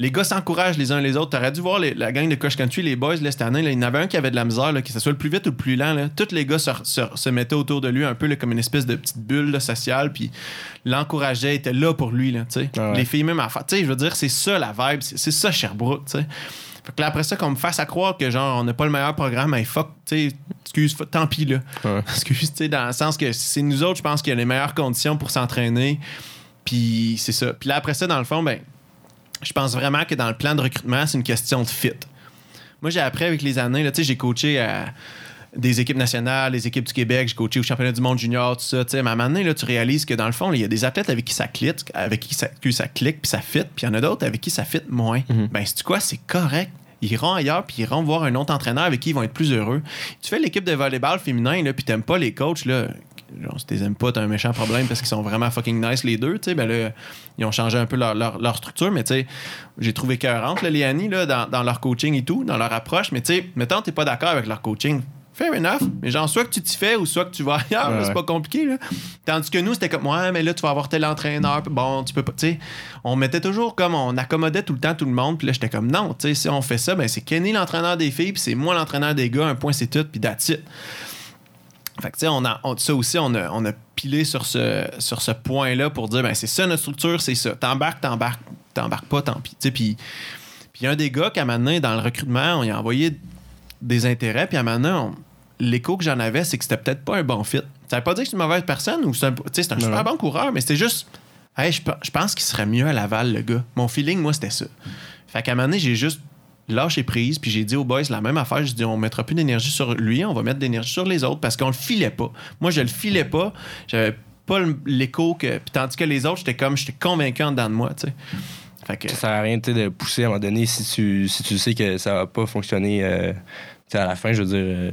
Speaker 2: Les gars s'encouragent les uns les autres. T'aurais dû voir les- la gang de Cross Country, les boys, là, cette année. là, il y en avait un qui avait de la misère, là, que ce soit le plus vite ou le plus lent. Là. Tous les gars se, se- se mettaient autour de lui un peu là, comme une espèce de petite bulle là, sociale, puis l'encourageaient, étaient là pour lui. Là.
Speaker 1: Ah ouais.
Speaker 2: Les filles, même à faire. Tu sais, je veux dire, c'est ça la vibe, c'est c'est ça Sherbrooke. Fait que là, après ça, qu'on me fasse à croire que genre, on n'a pas le meilleur programme, hey, fuck, tu excuse, tant pis, là.
Speaker 1: Ouais.
Speaker 2: Excuse, tu dans le sens que c'est nous autres, je pense, qu'il y a les meilleures conditions pour s'entraîner. Puis c'est ça. Puis là, après ça, dans le fond, ben, je pense vraiment que dans le plan de recrutement, c'est une question de fit. Moi, j'ai appris avec les années, j'ai coaché à des équipes nationales, les équipes du Québec, j'ai coaché au championnat du monde junior, tout ça. Mais à un moment donné, là, tu réalises que dans le fond, il y a des athlètes avec qui ça clique, avec qui ça, que ça clique, puis ça fit, puis il y en a d'autres avec qui ça fit moins. Ben, c'est quoi, c'est correct. Ils iront ailleurs, puis ils iront voir un autre entraîneur avec qui ils vont être plus heureux. Tu fais l'équipe de volleyball féminin, là, puis t'aimes pas les coachs, là. Genre, si t'es aimes pas, t'as un méchant problème parce qu'ils sont vraiment fucking nice les deux, tu sais. Ben là, ils ont changé un peu leur, leur- leur structure, mais tu sais, j'ai trouvé cœurante, là, les Annie, là, dans, dans leur coaching et tout, dans leur approche. Mais tu sais, mettons, t'es pas d'accord avec leur coaching. Fair enough. Mais genre, soit que tu t'y fais ou soit que tu vas ailleurs,
Speaker 1: Ouais,
Speaker 2: c'est
Speaker 1: ouais.
Speaker 2: pas compliqué, là. Tandis que nous, c'était comme, ouais, mais là, tu vas avoir tel entraîneur, puis bon, tu peux pas, tu sais. On mettait toujours comme, on accommodait tout le temps tout le monde, puis là, j'étais comme, non, tu sais, si on fait ça, ben, c'est Kenny l'entraîneur des filles, puis c'est moi l'entraîneur des gars, un point, c'est tout, puis that's it. Fait que, tu sais, on a, on- ça aussi, on a, on a pilé sur ce, sur ce point-là pour dire, ben, c'est ça notre structure, c'est ça. T'embarques, t'embarques, t'embarques pas, tant pis. Tu sais, puis il y a un des gars qu'à un moment donné, dans le recrutement, on y a envoyé des intérêts, puis à un moment donné, on- l'écho que j'en avais, c'est que c'était peut-être pas un bon fit. Ça veut pas dire que c'est une mauvaise personne ou c'est un, c'est un
Speaker 1: Non,
Speaker 2: super bon coureur, mais c'était juste, hey, je, je pense qu'il serait mieux à Laval, le gars. Mon feeling, moi, c'était ça. Fait qu'à un moment donné, j'ai juste lâché prise, puis j'ai dit aux boys la même affaire. J'ai dit, on mettra plus d'énergie sur lui, on va mettre de l'énergie sur les autres parce qu'on le filait pas. Moi, je le filais pas. J'avais pas l'écho que. Tandis que les autres, j'étais comme, j'étais convaincu en dedans de moi, tu sais.
Speaker 1: Ça sert à rien de pousser à un moment donné si tu, si tu sais que ça va pas fonctionner euh, à la fin, je veux dire. euh,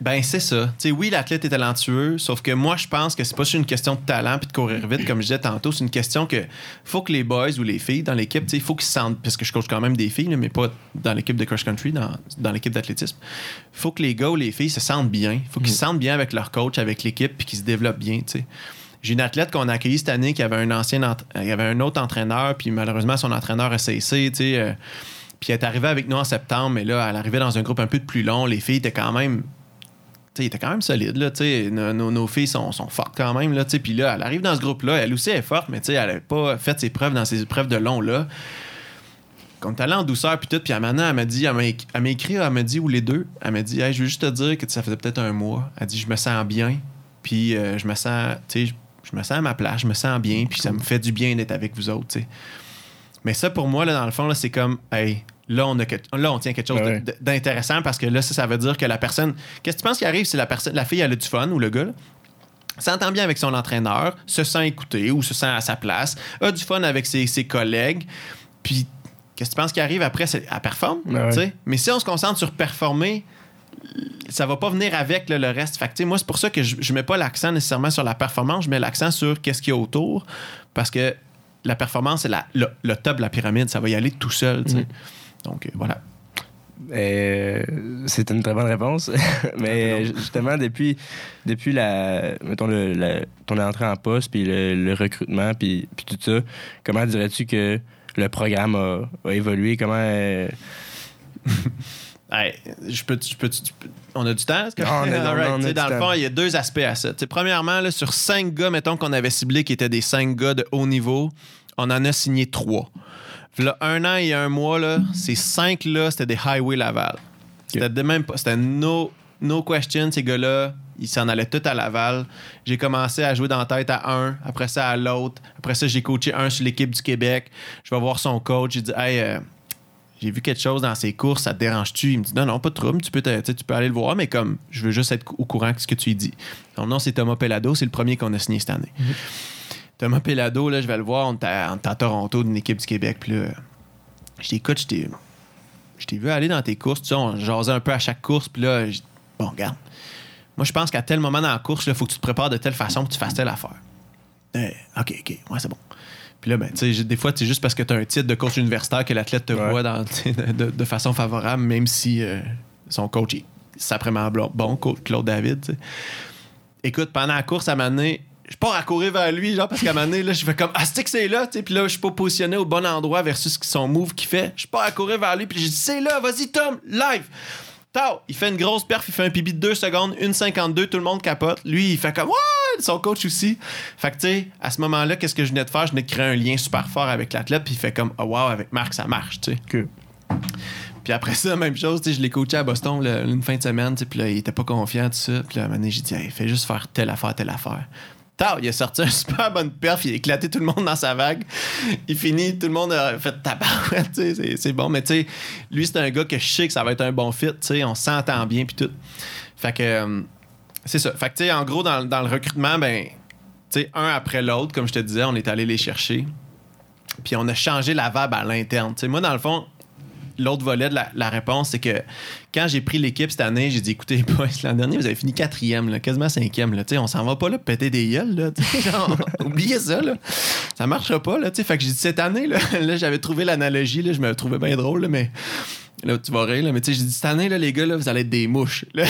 Speaker 2: Ben, c'est ça. Oui, l'athlète est talentueux, sauf que moi, je pense que c'est pas juste une question de talent puis de courir vite, comme je disais tantôt. C'est une question que faut que les boys ou les filles dans l'équipe, il faut qu'ils se sentent, parce que je coach quand même des filles, là, mais pas dans l'équipe de cross-country, dans, dans l'équipe d'athlétisme. faut que les gars ou les filles se sentent bien. faut qu'ils se sentent bien avec leur coach, avec l'équipe, puis qu'ils se développent bien. J'ai une athlète qu'on a accueillie cette année qui avait un ancien ent- il avait un autre entraîneur, puis malheureusement, son entraîneur a cessé, tu sais. euh, puis elle est arrivée avec nous en septembre, mais là, elle arrivait dans un groupe un peu plus long. Les filles étaient quand même sais, il était quand même solide. Là, tu sais. nos, nos- nos filles sont, sont fortes quand même. Là, tu sais. puis là, elle arrive dans ce groupe-là. Elle aussi est forte, mais tu sais, elle n'avait pas fait ses preuves dans ses épreuves de long. là. Quand elle allait en douceur, puis tout, puis à maintenant, elle m'a dit, elle m'a écrit, elle m'a dit, ou les deux, elle m'a dit, Hey, je veux juste te dire que ça faisait peut-être un mois. Elle dit, je me sens bien, puis euh, je me sens, tu sais, je me sens à ma place, je me sens bien, puis ça me fait du bien d'être avec vous autres, tu sais. Mais ça, pour moi, là, dans le fond, là, c'est comme, hey, là, on, a que- là, on tient quelque chose
Speaker 1: ouais.
Speaker 2: de- d'intéressant parce que là, ça, ça veut dire que la personne. Qu'est-ce que tu penses qui arrive si la, personne, la fille, elle a du fun ou le gars, là, s'entend bien avec son entraîneur, se sent écouté ou se sent à sa place, a du fun avec ses, ses collègues, puis qu'est-ce que tu penses qui arrive après? C'est- Elle performe,
Speaker 1: ouais.
Speaker 2: Mais si on se concentre sur performer, ça va pas venir avec là, le reste. Fait que, moi, c'est pour ça que je, je mets pas l'accent nécessairement sur la performance, je mets l'accent sur qu'est-ce qu'il y a autour, parce que la performance, c'est le, top de la pyramide, ça va y aller tout seul, sais. Donc, euh, voilà.
Speaker 1: Euh, c'est une très bonne réponse. Mais justement, depuis, depuis la, mettons le, la- ton entrée en poste, puis le, le recrutement, puis, puis tout ça, comment dirais-tu que le programme a, a évolué? Comment. euh,
Speaker 2: Hey, je peux, je peux, on a du temps? est-ce que-
Speaker 1: Ah, on a-
Speaker 2: All right.
Speaker 1: on a
Speaker 2: Tu sais,
Speaker 1: du
Speaker 2: Dans le
Speaker 1: temps.
Speaker 2: fond, il y a deux aspects à ça. Premièrement, là, sur cinq gars, mettons qu'on avait ciblé qui étaient des cinq gars de haut niveau, on en a signé trois. Là, un an et un mois, là, ces cinq-là, c'était des Highway Laval. C'était de même pas. C'était no, no question, ces gars-là. Ils s'en allaient tous à Laval. J'ai commencé à jouer dans la tête à un, après ça à l'autre. Après ça, j'ai coaché un sur l'équipe du Québec. Je vais voir son coach. J'ai dit, hey, euh, j'ai vu quelque chose dans ses courses, ça te dérange-tu? Il me dit, non, non, pas de trouble, tu peux, tu peux aller le voir, mais comme, je veux juste être au courant de ce que tu lui dis. Son nom, c'est Thomas Pellado, c'est le premier qu'on a signé cette année. Thomas Pellado, là, je vais le voir, on était à, Toronto d'une équipe du Québec, puis là, je dis, écoute, je t'ai, je t'ai vu aller dans tes courses, tu sais, on jasait un peu à chaque course, puis là, je bon, regarde, moi, je pense qu'à tel moment dans la course, il faut que tu te prépares de telle façon que tu fasses telle affaire. Euh, OK, OK, ouais, c'est bon. Puis là, ben, tu sais, j'ai- des fois, c'est juste parce que tu as un titre de coach universitaire que l'athlète te
Speaker 1: Ouais.
Speaker 2: voit dans, de, façon favorable, même si euh, son coach est sacrément bon, coach Claude David. Écoute, pendant la course, à un moment donné, je pars à courir vers lui, genre, parce qu'à un moment donné, là, je fais comme, ah, c'est que c'est là, tu sais, puis là, je suis pas positionné au bon endroit versus son move qu'il fait. Je pars à courir vers lui, puis je dis, c'est là, vas-y, Tom, live. Tao, il fait une grosse perf, il fait un PB de 2 secondes, 1,52, tout le monde capote. Lui, il fait comme, ouais, son coach aussi. Fait que, tu sais, à ce moment-là, qu'est-ce que je venais de faire? Je venais de créer un lien super fort avec l'athlète, puis il fait comme, oh, wow, avec Marc, ça marche, tu sais.
Speaker 1: Que-
Speaker 2: Puis après ça, même chose, tu sais, je l'ai coaché à Boston là, une fin de semaine, tu sais, puis là, il était pas confiant, tout ça. Puis là, à un moment donné, j'ai dit, hey, fais juste faire telle affaire, telle affaire. Il a sorti un super bonne perf, il a éclaté tout le monde dans sa vague. Il finit, tout le monde a fait tabarouette, c'est- c'est bon. Mais tu sais, lui, c'est un gars que je sais que ça va être un bon fit, tu sais, on s'entend bien, puis tout. Fait que, euh, c'est ça. Fait que, tu sais, en gros, dans, dans le recrutement, ben, tu sais, un après l'autre, comme je te disais, on est allé les chercher. Puis on a changé la vibe à l'interne. Tu sais, moi, dans le fond, l'autre volet de la, réponse, c'est que quand j'ai pris l'équipe cette année, j'ai dit écoutez, boys, l'an dernier, vous avez fini quatrième, quasiment cinquième. Là, on s'en va pas là péter des gueules. Là, oubliez ça. Là. Ça marchera pas. Là, fait que j'ai dit cette année, là, j'avais trouvé l'analogie, je me trouvais bien drôle, mais. Là, tu vas rire, là, mais tu sais, j'ai dit cette année, là, les gars, là, vous allez être des mouches. Là,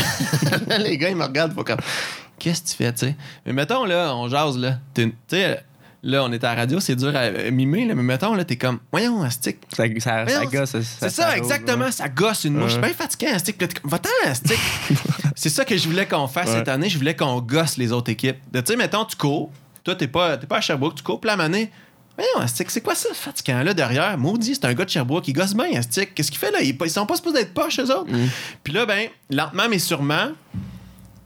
Speaker 2: les gars, ils me regardent, faut comme. Qu'est-ce que tu fais, tu sais? Mais mettons, là, on jase, là. Tu sais, là, on est à la radio, c'est dur à euh, mimer, là, mais mettons, là, t'es comme, voyons, Astic,
Speaker 1: Ça, ça, ça gosse.
Speaker 2: C'est ça, exactement. Ça gosse une mouche. Je suis bien fatigué. Puis là, comme, Va-t'en, un stick. c'est ça que je voulais qu'on fasse
Speaker 1: Ouais.
Speaker 2: cette année. Je voulais qu'on gosse les autres équipes. Tu sais, mettons, tu cours. Toi, t'es pas, pas à Sherbrooke. Tu cours, puis la manée. Voyons, un stick, c'est quoi ça, ce fatigant-là derrière? Maudit, c'est un gars de Sherbrooke. Il gosse bien, un stick. Qu'est-ce qu'il fait là? Ils, ils sont pas supposés être poches, eux autres. Puis là, ben, lentement, mais sûrement,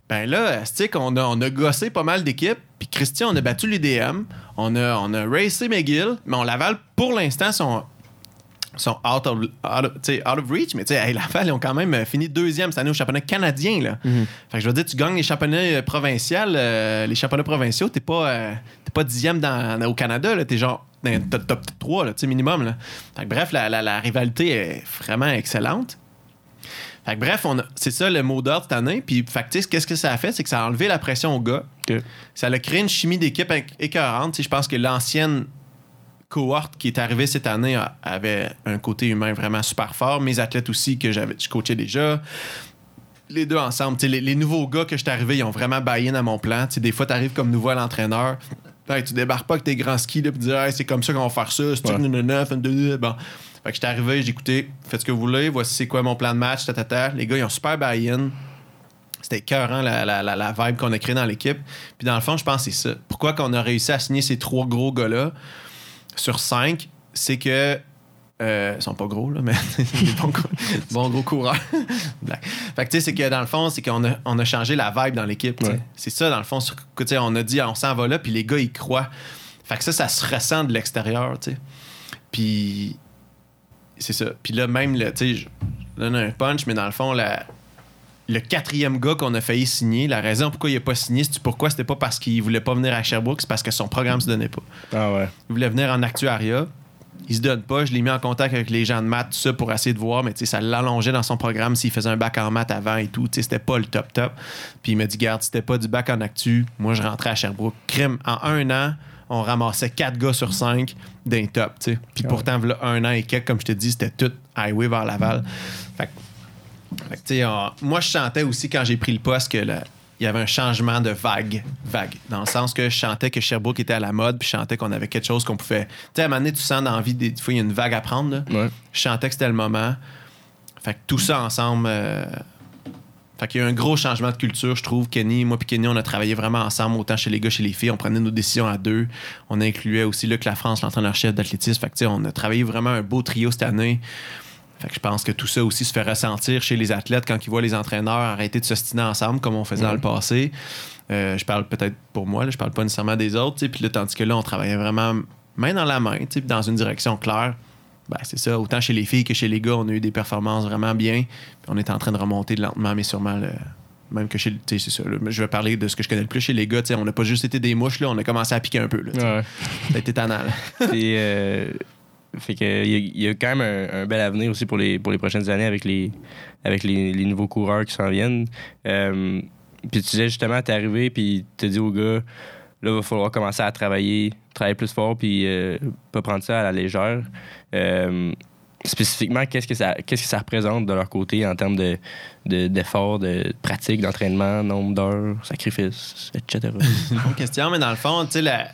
Speaker 2: ben là, stick, on a, on a gossé pas mal d'équipes. Puis Christian, on a battu l'UDM. On a, on a racé McGill. Mais on Laval, pour l'instant, sont sont out of, out of, tu sais, out of reach, mais tu sais, hey, Laval, ils ont quand même euh, fini deuxième cette année au championnat canadien. Là. Fait que je veux dire, tu gagnes les championnats euh, provinciaux, euh, les championnats provinciaux, t'es pas, euh, t'es pas dixième dans, au Canada, là, t'es genre dans le top, top 3, là, minimum. Là. Fait que bref, la, la- la rivalité est vraiment excellente. Fait que bref, c'est ça le mot d'ordre cette année. Puis, qu'est-ce que ça a fait? C'est que ça a enlevé la pression aux gars. Ça a créé une chimie d'équipe éc- écœurante. Je pense que l'ancienne cohorte qui est arrivée cette année avait un côté humain vraiment super fort. Mes athlètes aussi, que j'avais, je coachais déjà. Les deux ensemble. Les, les nouveaux gars que je suis arrivé, ils ont vraiment buy-in à mon plan. Des fois, tu arrives comme nouveau à l'entraîneur. Tu débarques pas avec tes grands skis puis tu dis Hey, c'est comme ça qu'on va faire ça. C'est
Speaker 1: Ouais.
Speaker 2: nanana, fin de- Bon. Fait que j'étais arrivé, j'ai écouté, faites ce que vous voulez, voici c'est quoi mon plan de match, tatata. Les gars, ils ont super buy-in. C'était écœurant la, la, la, la vibe qu'on a créée dans l'équipe. Puis dans le fond, je pense que c'est ça. Pourquoi qu'on a réussi à signer ces trois gros gars-là sur cinq, c'est que. Euh, ils sont pas gros, là, mais des bons, cou- bons gros coureurs. Fait que tu sais, c'est que dans le fond, c'est qu'on a, on a changé la vibe dans l'équipe.
Speaker 1: Ouais.
Speaker 2: C'est ça, dans le fond. sur- on a dit, on s'en va là, puis les gars, ils croient. Fait que ça, ça se ressent de l'extérieur, tu sais. Puis c'est ça. Puis là, même, tu sais, je donne un punch, mais dans le fond, la, le quatrième gars qu'on a failli signer, la raison pourquoi il n'a pas signé, c'est pourquoi? C'était pas parce qu'il voulait pas venir à Sherbrooke, c'est parce que son programme se donnait pas.
Speaker 1: Ah ouais.
Speaker 2: Il voulait venir en actuariat. Il se donne pas. Je l'ai mis en contact avec les gens de maths, tout ça, pour essayer de voir, mais tu sais, ça l'allongeait dans son programme s'il faisait un bac en maths avant et tout. Tu sais, c'était pas le top top. Puis il m'a dit, garde, c'était pas du bac en actu. Moi, je rentrais à Sherbrooke. Crime, en un an, on ramassait quatre gars sur cinq d'un top, tu sais. Puis
Speaker 1: Ah
Speaker 2: pourtant, voilà un an et quelques, comme je te dis, c'était tout highway vers Laval. Fait que fait que, tu sais, on- moi, je chantais aussi quand j'ai pris le poste que le- il y avait un changement de vague. Vague. Dans le sens que je chantais que Sherbrooke était à la mode, puis je chantais qu'on avait quelque chose qu'on pouvait. Tu sais, à un moment donné, tu sens dans la vie, des fois, il y a une vague à prendre.
Speaker 1: Ouais.
Speaker 2: Je chantais que c'était le moment. Fait que tout ça ensemble, euh, Fait qu'il y a eu un gros changement de culture, je trouve. Kenny, moi puis Kenny, on a travaillé vraiment ensemble, autant chez les gars, chez les filles. On prenait nos décisions à deux. On incluait aussi Luc Lafrance, l'entraîneur-chef d'athlétisme. Fait que, on a travaillé vraiment un beau trio cette année. Fait que je pense que tout ça aussi se fait ressentir chez les athlètes quand ils voient les entraîneurs arrêter de s'ostiner ensemble comme on faisait dans le passé. Euh, je parle peut-être pour moi, là, je parle pas nécessairement des autres. Puis là, tandis que là, on travaillait vraiment main dans la main, dans une direction claire. Ben, c'est ça. Autant chez les filles que chez les gars, on a eu des performances vraiment bien. On est en train de remonter lentement, mais sûrement. même que chez c'est ça. là. je vais parler de ce que je connais le plus chez les gars. On n'a pas juste été des mouches, là, on a commencé à piquer un peu. Là.
Speaker 1: Ouais.
Speaker 2: Ça a été tannant. là.
Speaker 1: Puis, euh, fait que il y, a- quand même un, bel avenir aussi pour les, pour les prochaines années avec les, avec les, nouveaux coureurs qui s'en viennent. Euh, puis tu disais justement, t'es arrivé, puis tu dit aux gars, là, il va falloir commencer à travailler, travailler plus fort, puis euh, pas prendre ça à la légère. Euh, spécifiquement, qu'est-ce que, ça, qu'est-ce que ça représente de leur côté en termes de, de, d'efforts, de pratique, d'entraînement, nombre d'heures, sacrifices, etc.
Speaker 2: Bonne question, mais dans le fond, tu sais, la-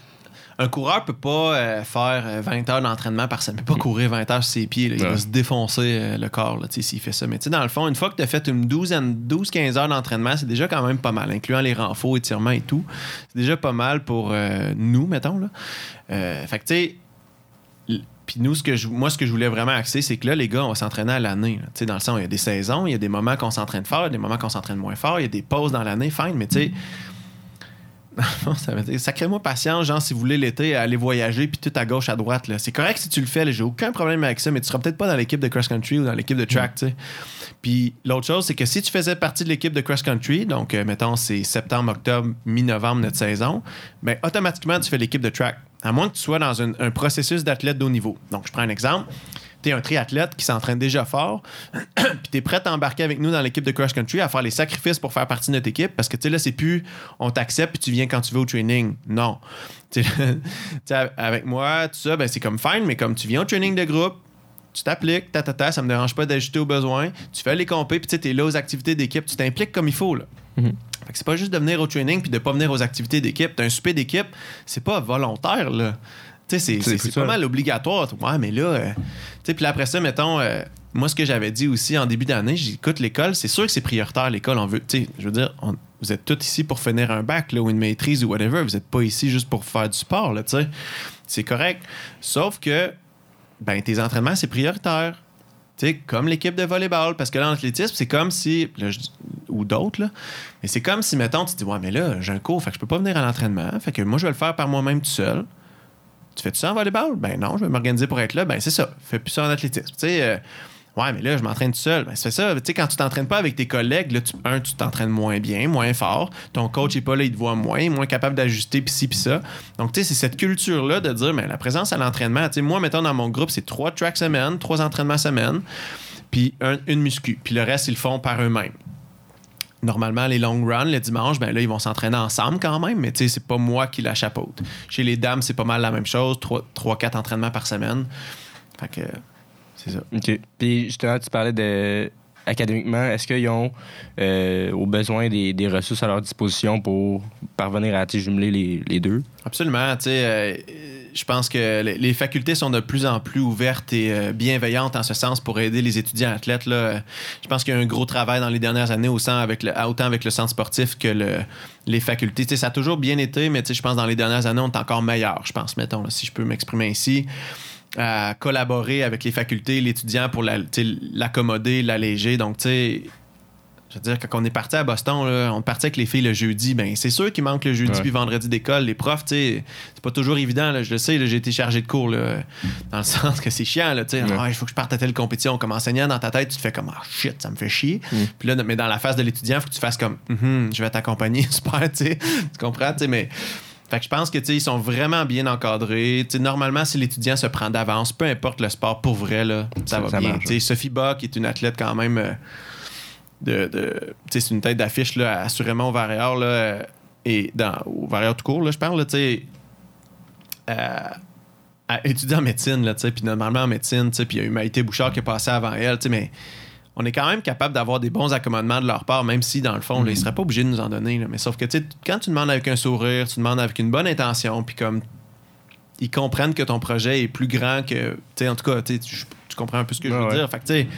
Speaker 2: un coureur peut pas euh, faire euh, 20 heures d'entraînement par semaine. Il peut pas courir 20 heures sur ses pieds. là. Il
Speaker 1: Ouais.
Speaker 2: va se défoncer euh, le corps s'il fait ça. Mais tu sais, dans le fond, une fois que tu as fait une douzaine, 12-15 heures d'entraînement, c'est déjà quand même pas mal, incluant les renforts, étirements et tout. C'est déjà pas mal pour euh, nous, mettons. Là. Euh, fait que tu sais, puis nous, ce que je, moi, ce que je voulais vraiment axer, c'est que là, les gars, on va s'entraîner à l'année. Dans le sens, il y a des saisons, il y a des moments qu'on s'entraîne fort, il y a des moments qu'on s'entraîne moins fort, il y a des pauses dans l'année, fine, mais tu sais, ça veut dire, sacrez-moi patience, genre, si vous voulez l'été, aller voyager, puis tout à gauche, à droite. là. C'est correct si tu le fais, j'ai aucun problème avec ça, mais tu seras peut-être pas dans l'équipe de cross-country ou dans l'équipe de track, tu sais. Puis l'autre chose, c'est que si tu faisais partie de l'équipe de cross-country, donc, euh, mettons, c'est septembre, octobre, mi-novembre, notre saison, ben automatiquement, tu fais l'équipe de track. À moins que tu sois dans un, un processus d'athlète de haut niveau. Donc, je prends un exemple. Tu es un triathlète qui s'entraîne déjà fort, puis tu es prêt à embarquer avec nous dans l'équipe de cross-country, à faire les sacrifices pour faire partie de notre équipe, parce que tu sais, là, c'est plus on t'accepte puis tu viens quand tu veux au training. Non. Tu sais, tu sais, avec moi, tout ça, ben, c'est comme fine, mais comme tu viens au training de groupe, tu t'appliques, ta, ta, ta, ça me dérange pas d'ajouter aux besoins, tu fais les compés, puis tu t'es là aux activités d'équipe, tu t'impliques comme il faut, là. Fait que c'est pas juste de venir au training puis de pas venir aux activités d'équipe. T'as un souper d'équipe, c'est pas volontaire, là. Tu sais, c'est- pas mal obligatoire. Ouais, mais là, euh, tu sais, puis après ça, mettons, euh, moi, ce que j'avais dit aussi en début d'année, j'ai dit, écoute, l'école, c'est sûr que c'est prioritaire, l'école. On veut, tu sais, je veux dire, on- vous êtes tous ici pour finir un bac, là, ou une maîtrise, ou whatever. Vous êtes pas ici juste pour faire du sport, là, tu sais. C'est correct. Sauf que, ben, tes entraînements, c'est prioritaire. Tu sais, comme l'équipe de volleyball. Parce que là, en athlétisme, c'est comme si. là, je dis- ou d'autres, là. Mais c'est comme si, mettons, tu te dis, ouais, mais là, j'ai un cours, fait que je peux pas venir à l'entraînement. Fait que moi, je vais le faire par moi-même tout seul. Tu fais-tu ça en volleyball? Ben non, je vais m'organiser pour être là. Ben c'est ça. Fais plus ça en athlétisme. Tu sais, euh, ouais, mais là, je m'entraîne tout seul. Ben c'est ça. Tu sais, quand tu t'entraînes pas avec tes collègues, là, un, tu t'entraînes moins bien, moins fort. Ton coach est pas là, il te voit moins, moins capable d'ajuster, pis ci, pis ça. Donc, tu sais, c'est cette culture-là de dire, mais la présence à l'entraînement, moi, mettons, dans mon groupe, c'est trois tracks semaine, trois entraînements semaine, puis un- une muscu. Puis le reste, ils le font par eux-mêmes normalement, les long runs, le dimanche, ben là, ils vont s'entraîner ensemble quand même, mais tu sais, c'est pas moi qui la chapeaute. Chez les dames, c'est pas mal la même chose, 3-4 entraînements par semaine. Fait que, c'est ça.
Speaker 1: OK. Puis justement, tu parlais de académiquement, est-ce qu'ils ont euh, au besoin des, des ressources à leur disposition pour parvenir à jumeler les, les deux?
Speaker 2: Absolument, tu sais, euh, je pense que les- facultés sont de plus en plus ouvertes et euh, bienveillantes en ce sens pour aider les étudiants athlètes. Là. Je pense qu'il y a un gros travail dans les dernières années autant avec le, autant avec le centre sportif que le, les facultés. Ça a toujours bien été, mais je pense que dans les dernières années, on est encore meilleur, je pense, mettons, si je peux m'exprimer ainsi à collaborer avec les facultés, l'étudiant pour l'accommoder, l'alléger. Donc, tu sais, je veux dire, quand on est parti à Boston, là, on partait avec les filles le jeudi. Ben, c'est sûr qu'il manque le jeudi puis vendredi d'école. Les profs, tu sais, c'est pas toujours évident. là, je le sais, j'ai été chargé de cours, là, dans le sens que c'est chiant. Tu sais. Ah, il faut que je parte à telle compétition. Comme enseignant, dans ta tête, tu te fais comme, ah shit, ça me fait chier.
Speaker 1: Mm.
Speaker 2: Puis là, mais dans la phase de l'étudiant, il faut que tu fasses comme, Mhm, je vais t'accompagner, super, tu sais. Tu comprends, tu sais, mais. Fait que je pense que ils sont vraiment bien encadrés. Normalement, si l'étudiant se prend d'avance, peu importe le sport, pour vrai, là, ça,
Speaker 1: Ça-
Speaker 2: va
Speaker 1: ça
Speaker 2: bien. Sophie Bach est une athlète quand même euh, de. de c'est une tête d'affiche, là, assurément au Varéor, là, et dans, au Varéor tout court, là, je parle, là, tu sais. euh, à étudier en médecine, là, tu sais, puis normalement en médecine, tu sais, puis il y a eu Maïté Bouchard qui est passée avant elle, tu sais, mais on est quand même capable d'avoir des bons accommodements de leur part, même si, dans le fond, là, ils seraient pas obligés de nous en donner, là. mais sauf que, tu sais, quand tu demandes avec un sourire, tu demandes avec une bonne intention, puis comme ils comprennent que ton projet est plus grand que, tu sais, en tout cas, tu, comprends un peu ce que je
Speaker 1: Ouais,
Speaker 2: veux
Speaker 1: ouais.
Speaker 2: dire, fait que, tu sais,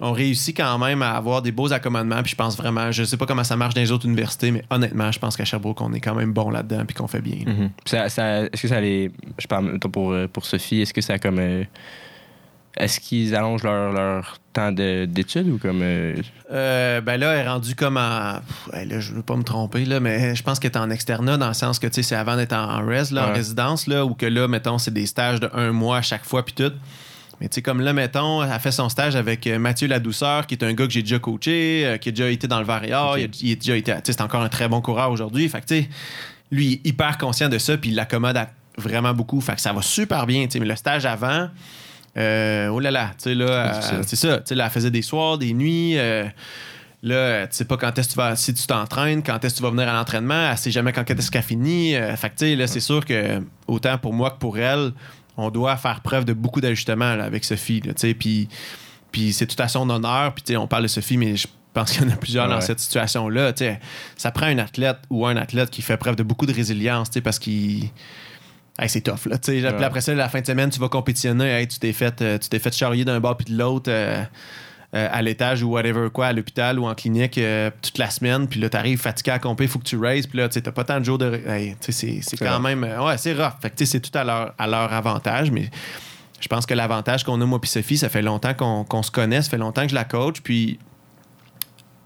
Speaker 2: on réussit quand même à avoir des beaux accommodements. Puis je pense vraiment, je sais pas comment ça marche dans les autres universités, mais honnêtement, je pense qu'à Sherbrooke, on est quand même bon là-dedans puis qu'on fait bien. là.
Speaker 1: Mhm. Ça, ça- est-ce que ça les. Je parle pour, euh, pour Sophie, est-ce que ça comme. euh, est-ce qu'ils allongent leur, leur temps de- d'études ou comme. euh,
Speaker 2: Euh, ben là, elle est rendue comme en. Pff, là, je veux pas me tromper, là, mais je pense qu'elle est en externat dans le sens que tu sais, c'est avant d'être en, en res, là, en
Speaker 1: Ouais.
Speaker 2: résidence, là, ou que là, mettons, c'est des stages de un mois à chaque fois, puis tout. Mais tu sais, comme là, mettons, elle a fait son stage avec euh, Mathieu Ladouceur, qui est un gars que j'ai déjà coaché, euh, qui a déjà été dans le Varéor,
Speaker 1: Ok.
Speaker 2: il, a, il a déjà été. Tu sais, c'est encore un très bon coureur aujourd'hui. Fait que tu sais, lui, il est hyper conscient de ça, puis il l'accommode vraiment beaucoup. Fait que ça va super bien, tu sais. Mais le stage avant. euh, oh là là, tu sais, là,
Speaker 1: C'est
Speaker 2: euh,
Speaker 1: ça.
Speaker 2: Tu sais, là, elle faisait des soirs, des nuits. euh, Là, tu sais pas quand est-ce que tu vas, si tu t'entraînes, quand est-ce que tu vas venir à l'entraînement, elle sait jamais quand est-ce qu'elle finit. Fait que, tu sais, là, c'est sûr que autant pour moi que pour elle, on doit faire preuve de beaucoup d'ajustements avec Sophie, puis, puis c'est tout à son honneur. Puis, on parle de Sophie, mais je pense qu'il y en a plusieurs dans cette situation-là. Ça prend un athlète ou un athlète qui fait preuve de beaucoup de résilience, parce qu'il. Hey, c'est tough, là.
Speaker 1: Ouais.
Speaker 2: après ça, la fin de semaine, tu vas compétitionner. Hey, tu t'es fait, euh, tu t'es fait charrier d'un bord puis de l'autre. euh, euh, à l'étage ou whatever quoi, à l'hôpital ou en clinique euh, toute la semaine, puis là, t'arrives fatigué à compter, il faut que tu raises, puis là, t'as pas tant de jours de. Hey, c'est, quand même. euh, ouais, c'est rough. Fait que, c'est tout à leur, à leur avantage, mais je pense que l'avantage qu'on a, moi puis Sophie, ça fait longtemps qu'on, se connaît, ça fait longtemps que je la coach, puis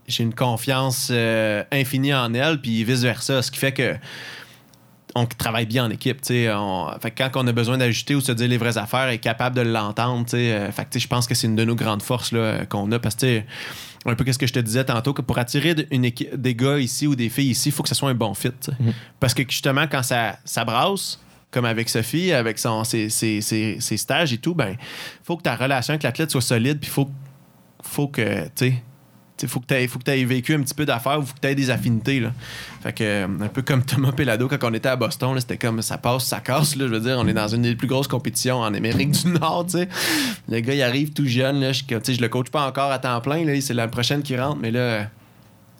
Speaker 2: j'ai une confiance euh, infinie en elle, puis vice-versa, ce qui fait que on travaille bien en équipe, tu sais. on- Fait quand on a besoin d'ajuster ou de se dire les vraies affaires, est capable de l'entendre, tu sais. Euh, Fait je pense que c'est une de nos grandes forces là, qu'on a parce que, un peu qu'est-ce que je te disais tantôt, que pour attirer de- une équipe, des gars ici ou des filles ici, il faut que ce soit un bon fit, sais. Parce que justement, quand ça, ça brasse, comme avec Sophie, avec son, ses, ses- ses- ses stages et tout, ben, faut que ta relation avec l'athlète soit solide, puis faut, faut que, tu sais, il faut que tu aies vécu un petit peu d'affaires ou faut que tu aies des affinités. Là. Fait que, euh, un peu comme Thomas Pelado quand on était à Boston, c'était comme ça passe, ça casse. Là, je veux dire, on est dans une des plus grosses compétitions en Amérique du Nord. Le gars, il arrive tout jeune. Là, je, je le coach pas encore à temps plein. C'est la prochaine qui rentre. Mais là,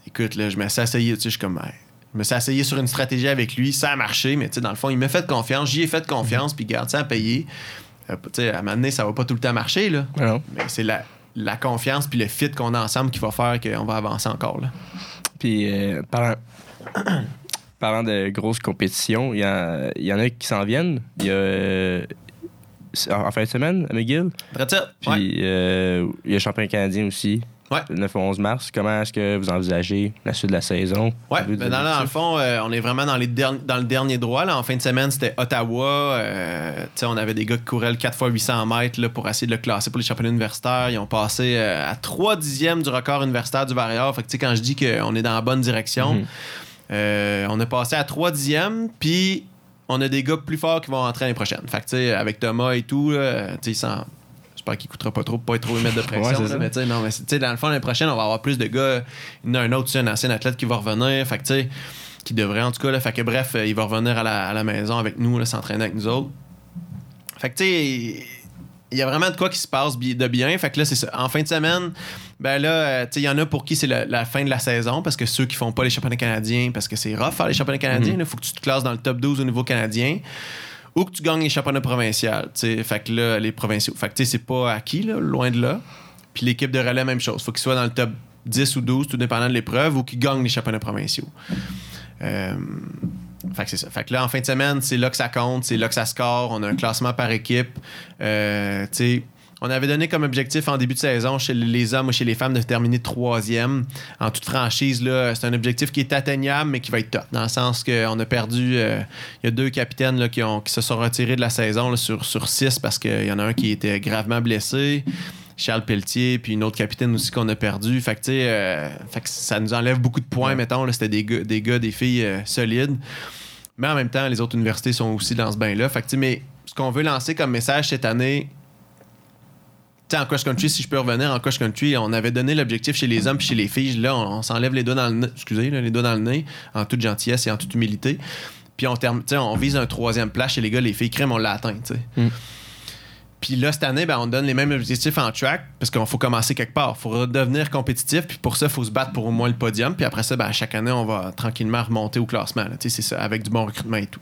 Speaker 2: écoute, là, je me suis essayé. Je suis comme. ouais, je me suis essayé sur une stratégie avec lui. Ça a marché. Mais dans le fond, il m'a fait confiance. J'y ai fait confiance. Puis garde ça à payer. Euh, à un moment donné, ça va pas tout le temps marcher. Là. Mais c'est la, la confiance puis le fit qu'on a ensemble qui va faire qu'on va avancer encore. Là.
Speaker 1: Puis, euh, parlant, parlant de grosses compétitions, il y, y en a qui s'en viennent. Il y a. euh, en fin de semaine à McGill.
Speaker 2: It.
Speaker 1: Puis,
Speaker 2: Ouais.
Speaker 1: euh, il y a le champion canadien aussi.
Speaker 2: Ouais.
Speaker 1: Le 9 au 11 mars. Comment est-ce que vous envisagez la suite de la saison? Vous
Speaker 2: ben dans, dans le fond, euh, on est vraiment dans, les derni- dans le dernier droit. Là. En fin de semaine, c'était Ottawa. Euh, tu sais, on avait des gars qui couraient le 4 x 800 mètres là, pour essayer de le classer pour les championnats universitaires. Ils ont passé euh, à 3 dixièmes du record universitaire du Varéor. Fait que, tu sais, quand je dis qu'on est dans la bonne direction,
Speaker 1: Mhm.
Speaker 2: euh, on a passé à 3 dixièmes, puis on a des gars plus forts qui vont rentrer l'année prochaine. Fait que, tu sais, avec Thomas et tout, là, tu sais, il s'en- J'espère qu'il coûtera pas trop pour pas être trop émettre de pression.
Speaker 1: Ouais,
Speaker 2: là, mais tu sais, dans le fond, l'année prochaine, on va avoir plus de gars. Il y en a un autre, un ancien athlète qui va revenir. Fait que, tu sais, qui devrait en tout cas. Là, fait que bref, euh, il va revenir à la, à la maison avec nous, s'entraîner avec nous autres. Fait que, tu sais, il y a vraiment de quoi qui se passe de bien. Fait que là, c'est ça. En fin de semaine, ben là, euh, il y en a pour qui c'est la, la fin de la saison parce que ceux qui font pas les championnats canadiens, parce que c'est rough faire les championnats canadiens, il faut que tu te classes dans le top 12 au niveau canadien ou que tu gagnes les championnats provinciaux. Fait que là, les provinciaux. Fait que c'est pas acquis, là, loin de là. Puis l'équipe de relais, même chose. Faut qu'il soit dans le top 10 ou 12, tout dépendant de l'épreuve, ou qu'il gagne les championnats provinciaux. Euh, fait que c'est ça. Fait que là, en fin de semaine, c'est là que ça compte, c'est là que ça score. On a un classement par équipe. Euh, tu sais, on avait donné comme objectif en début de saison chez les hommes ou chez les femmes de terminer troisième. En toute franchise, c'est un objectif qui est atteignable, mais qui va être top. Dans le sens qu'on a perdu. euh, Il y a deux capitaines là, qui, ont, qui se sont retirés de la saison là, sur, sur six parce qu'il y en a un qui était gravement blessé. Charles Pelletier, puis une autre capitaine aussi qu'on a perdu. Fait que, euh, fait que ça nous enlève beaucoup de points, mettons. C'était des gars, des, gars, des filles euh, solides. Mais en même temps, les autres universités sont aussi dans ce bain-là. Fait que, mais ce qu'on veut lancer comme message cette année, sais, en cross-country, si je peux revenir en cross-country, on avait donné l'objectif chez les hommes puis chez les filles. Là, on, on s'enlève les doigts dans le nez, excusez, là, les doigts dans le nez, en toute gentillesse et en toute humilité. Puis on, on vise un troisième place chez les gars, les filles crème, on l'a atteint. tu sais.
Speaker 1: Mm.
Speaker 2: Puis là, cette année, ben, on donne les mêmes objectifs en track parce qu'il faut commencer quelque part. Il faut redevenir compétitif. Puis pour ça, il faut se battre pour au moins le podium. Puis après ça, ben, chaque année, on va tranquillement remonter au classement. là. C'est ça, avec du bon recrutement et tout.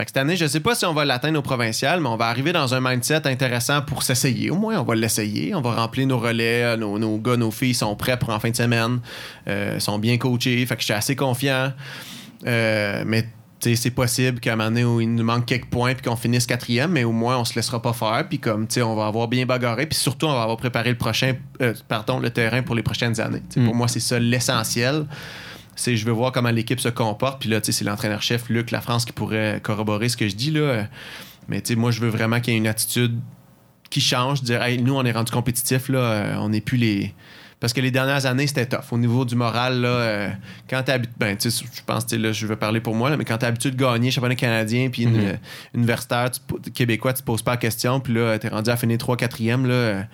Speaker 2: Fait que cette année, je sais pas si on va l'atteindre au provincial, mais on va arriver dans un mindset intéressant pour s'essayer. Au moins, on va l'essayer. On va remplir nos relais. Nos, nos gars, nos filles sont prêts pour en fin de semaine. Euh, sont bien coachés. Fait que je suis assez confiant. Euh, mais c'est possible qu'à un moment donné où il nous manque quelques points puis qu'on finisse quatrième, mais au moins on se laissera pas faire. Puis comme on va avoir bien bagarré. Puis surtout, on va avoir préparé le prochain, euh, pardon, le terrain pour les prochaines années. Pour moi, c'est ça l'essentiel. C'est je veux voir comment l'équipe se comporte. Puis là, tu sais, c'est l'entraîneur-chef Luc La France qui pourrait corroborer ce que je dis là. Mais moi, je veux vraiment qu'il y ait une attitude qui change, dire hey, nous on est rendu compétitif là, euh, on n'est plus les parce que les dernières années c'était tough au niveau du moral là euh, quand t'es habitué ben tu sais je pense tu là je vais parler pour moi là, mais quand t'es habitué de gagner championnat canadien puis une,
Speaker 1: Mhm.
Speaker 2: euh, universitaire tu québécois tu te poses pas la question puis là t'es rendu à finir 3 4e là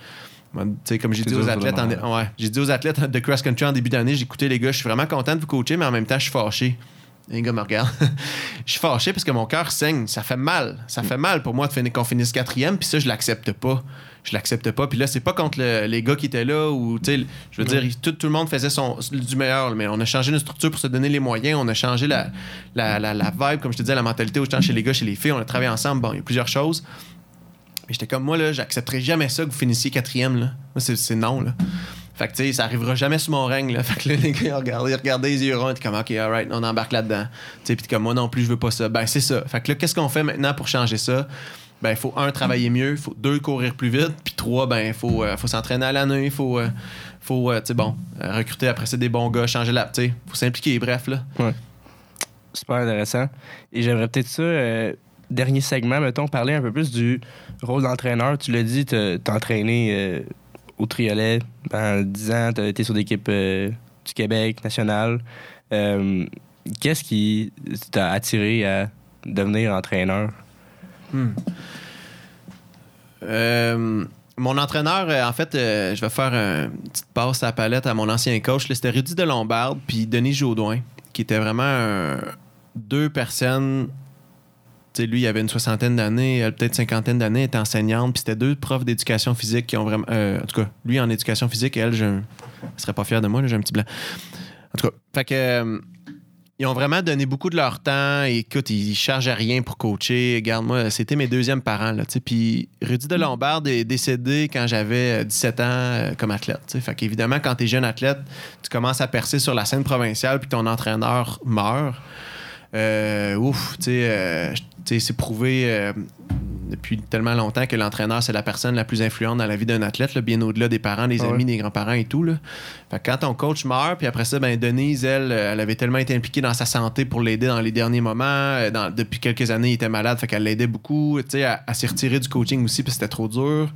Speaker 2: comme j'ai dit aux athlètes en, ouais, j'ai dit aux athlètes de cross country en début d'année j'ai écouté les gars je suis vraiment content de vous coacher mais en même temps je suis fâché les gars me regardent. je suis fâché parce que mon cœur saigne. Ça fait mal. Ça fait mal pour moi de finir qu'on finisse quatrième. Puis ça, je l'accepte pas. Je l'accepte pas. Puis là, c'est pas contre le- les gars qui étaient là ou, tu sais, je veux dire, tout, tout le monde faisait son, du meilleur. Mais on a changé notre structure pour se donner les moyens. On a changé la, la, la, la vibe, comme je te disais, la mentalité autant chez les gars, chez les filles. On a travaillé ensemble. Bon, il y a plusieurs choses. Mais j'étais comme moi, là, j'accepterai jamais ça que vous finissiez quatrième. Là. C'est, non. Là. Fait que, tu sais, ça arrivera jamais sur mon règne, là. Fait que là, les gars, ils regardaient les yeux ronds, ils étaient comme, OK, alright, on embarque là-dedans. Tu sais, puis comme, moi non plus, je veux pas ça. Ben, c'est ça. Fait que là, qu'est-ce qu'on fait maintenant pour changer ça? Ben, il faut, un, travailler mieux, il faut, deux, courir plus vite, puis trois, ben, il faut, euh, faut s'entraîner à l'année, il faut, euh, faut euh, tu sais, bon, recruter après ça des bons gars, changer la, tu sais, faut s'impliquer, bref, là.
Speaker 1: Super intéressant. Et j'aimerais peut-être ça, dernier segment, mettons, parler un peu plus du rôle d'entraîneur. Tu l'as dit, t'as t'as entraîné euh, au Triolet pendant 10 ans, t'as été sur l'équipe euh, du Québec national. Euh, Qu'est-ce qui t'a attiré à devenir entraîneur?
Speaker 2: Euh, mon entraîneur, en fait, je vais faire une petite passe à la palette à mon ancien coach. C'était Rudy de Lombard puis Denis Jaudoin, qui étaient vraiment deux personnes. Lui, il avait une soixantaine d'années, peut-être cinquantaine d'années, était enseignante, puis c'était deux profs d'éducation physique qui ont vraiment. euh, en tout cas, lui en éducation physique et elle, je ne serais pas fier de moi, j'ai un petit blanc. En tout cas, fait que. euh, ils ont vraiment donné beaucoup de leur temps. Et, écoute, ils chargent à rien pour coacher. Regarde-moi, c'était mes deuxièmes parents. Puis Rudy de Lombard est décédé quand j'avais euh, 17 ans euh, comme athlète. tu sais. Fait qu'évidemment, quand tu es jeune athlète, tu commences à percer sur la scène provinciale puis ton entraîneur meurt. Euh, ouf, tu sais, euh, tu sais, c'est prouvé euh, depuis tellement longtemps que l'entraîneur, c'est la personne la plus influente dans la vie d'un athlète, là, bien au-delà des parents, des
Speaker 1: Ah
Speaker 2: amis, des grands-parents et tout. Là. Fait que quand ton coach meurt, puis après ça, ben Denise, elle, elle avait tellement été impliquée dans sa santé pour l'aider dans les derniers moments. Dans- depuis quelques années, il était malade, fait qu'elle l'aidait beaucoup. Tu sais, elle, elle s'est retirée du coaching aussi que c'était trop dur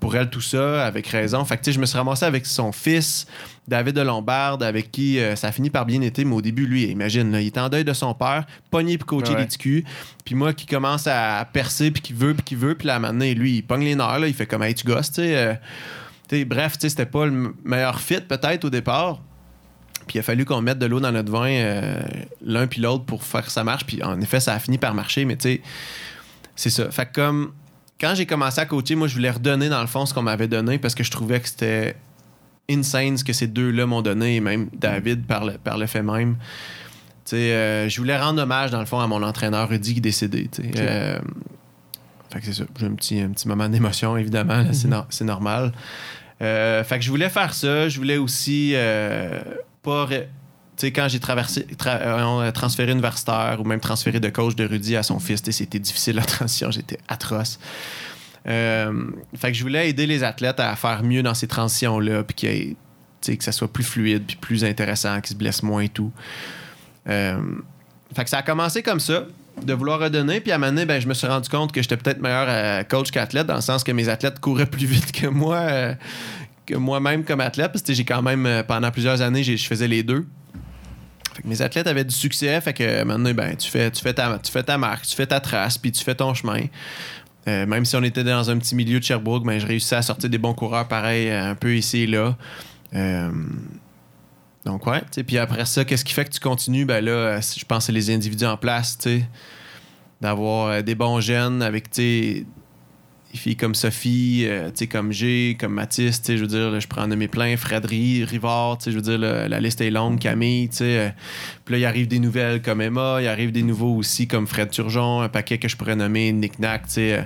Speaker 2: pour elle tout ça, avec raison. Fait que je me suis ramassé avec son fils, David de Lombard, avec qui euh, ça a fini par bien été, mais au début, lui, imagine, là, il était en deuil de son père, pogné pour coacher
Speaker 1: Ouais.
Speaker 2: les TQ, puis moi qui commence à percer, puis qui veut, puis qui veut, puis là, maintenant, lui, il pogne les nerfs, là, il fait comme, hey, tu gosses, tu sais. euh, bref, tu sais, c'était pas le meilleur fit, peut-être, au départ. Puis il a fallu qu'on mette de l'eau dans notre vin, euh, l'un puis l'autre, pour faire que ça marche. Puis en effet, ça a fini par marcher, mais tu sais, c'est ça. Fait que comme, quand j'ai commencé à coacher, moi, je voulais redonner, dans le fond, ce qu'on m'avait donné, parce que je trouvais que c'était insane ce que ces deux-là m'ont donné, et même David par le, par le fait même. Tu sais, euh, je voulais rendre hommage, dans le fond, à mon entraîneur Rudy qui est décédé. tu sais.
Speaker 1: Ok.
Speaker 2: Euh, fait que c'est ça. J'ai un petit, un petit moment d'émotion, évidemment. c'est, nor- c'est normal. Euh, fait que je voulais faire ça. Je voulais aussi euh, pas. Quand j'ai traversé, tra- euh, ou même transféré de coach de Rudy à son fils, c'était difficile la transition. J'étais atroce. Euh, fait que je voulais aider les athlètes à faire mieux dans ces transitions-là, puis que ça soit plus fluide, puis plus intéressant, qu'ils se blessent moins et tout. Euh, fait que ça a commencé comme ça, de vouloir redonner, puis à un moment donné, ben, je me suis rendu compte que j'étais peut-être meilleur euh, coach qu'athlète, dans le sens que mes athlètes couraient plus vite que moi, moi-même comme athlète, parce que j'ai quand même, pendant plusieurs années, je faisais les deux. Fait que mes athlètes avaient du succès, fait que maintenant, ben, tu, fais, tu, fais ta, tu fais ta marque, tu fais ta trace, puis tu fais ton chemin. Euh, même si on était dans un petit milieu de Sherbrooke, ben, je réussissais à sortir des bons coureurs pareil, euh, un peu ici et là. Euh, donc, ouais. Puis après ça, qu'est-ce qui fait que tu continues? Ben là, je pense que c'est les individus en place, tu sais. D'avoir des bons jeunes avec, tu des filles comme Sophie, euh, comme G, comme Mathis, je veux dire, je prends en nommer plein, Fred Ri- Rivard, je veux dire, la liste est longue, Camille, tu sais. euh, puis là, il arrive des nouvelles comme Emma, il arrive des nouveaux aussi comme Fred Turgeon, un paquet que je pourrais nommer Nick Nack, tu sais. euh,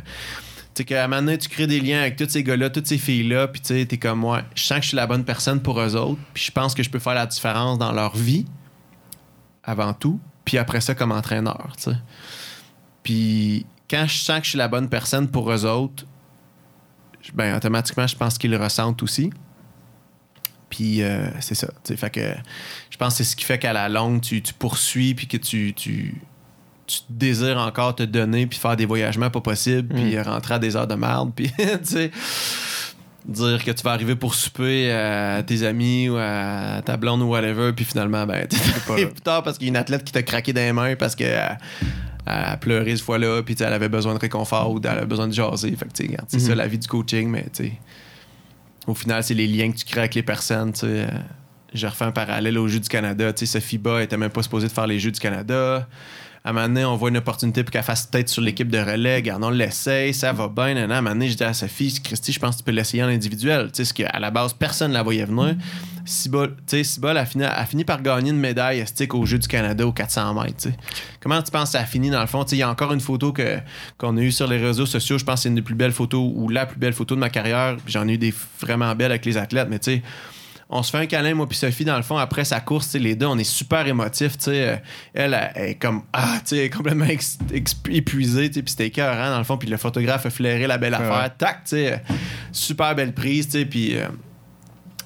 Speaker 2: tu sais, qu'à un moment donné, tu crées des liens avec tous ces gars-là, toutes ces filles-là, puis tu sais, t'es comme moi, je sens que je suis la bonne personne pour eux autres, puis je pense que je peux faire la différence dans leur vie, avant tout, puis après ça, comme entraîneur, tu sais. Puis quand je sens que je suis la bonne personne pour eux autres, ben automatiquement, je pense qu'ils le ressentent aussi. Puis euh, c'est ça. Fait que je pense que c'est ce qui fait qu'à la longue, tu, tu poursuis puis que tu, tu, tu désires encore te donner puis faire des voyagements pas possibles puis rentrer à des heures de merde puis tu sais dire que tu vas arriver pour souper à tes amis ou à ta blonde ou whatever puis finalement ben tu plus tard parce qu'il y a une athlète qui t'a craqué dans les mains parce que elle, elle a pleuré ce fois-là puis elle avait besoin de réconfort ou elle avait besoin de jaser fait que c'est ça la vie du coaching mais au final, c'est les liens que tu crées avec les personnes. tu sais. Euh, Je refais un parallèle aux Jeux du Canada. Tu sais, Sophie Bas était même pas supposée de faire les Jeux du Canada. À un moment donné, on voit une opportunité pour qu'elle fasse tête sur l'équipe de relais. Regarde, on l'essaye, ça va bien. À un moment donné, je dis à Sophie, Christy, je pense que tu peux l'essayer en individuel. Tu sais, ce qu'à la base, personne ne la voyait venir. Elle a fini, a fini par gagner une médaille estique aux Jeux du Canada aux 400 mètres. Comment tu penses que ça a fini dans le fond? Il y a encore une photo que, qu'on a eue sur les réseaux sociaux. Je pense que c'est une des plus belles photos ou la plus belle photo de ma carrière. J'en ai eu des vraiment belles avec les athlètes, mais tu sais, on se fait un câlin, moi puis Sophie, dans le fond, après sa course, les deux, on est super émotifs, tu sais. Euh, Elle, elle, est comme, ah, tu sais, complètement épuisée, tu sais, puis c'était écœurant, dans le fond, puis le photographe a flairé la belle affaire, tac, tu sais, euh, super belle prise, tu sais, puis... euh,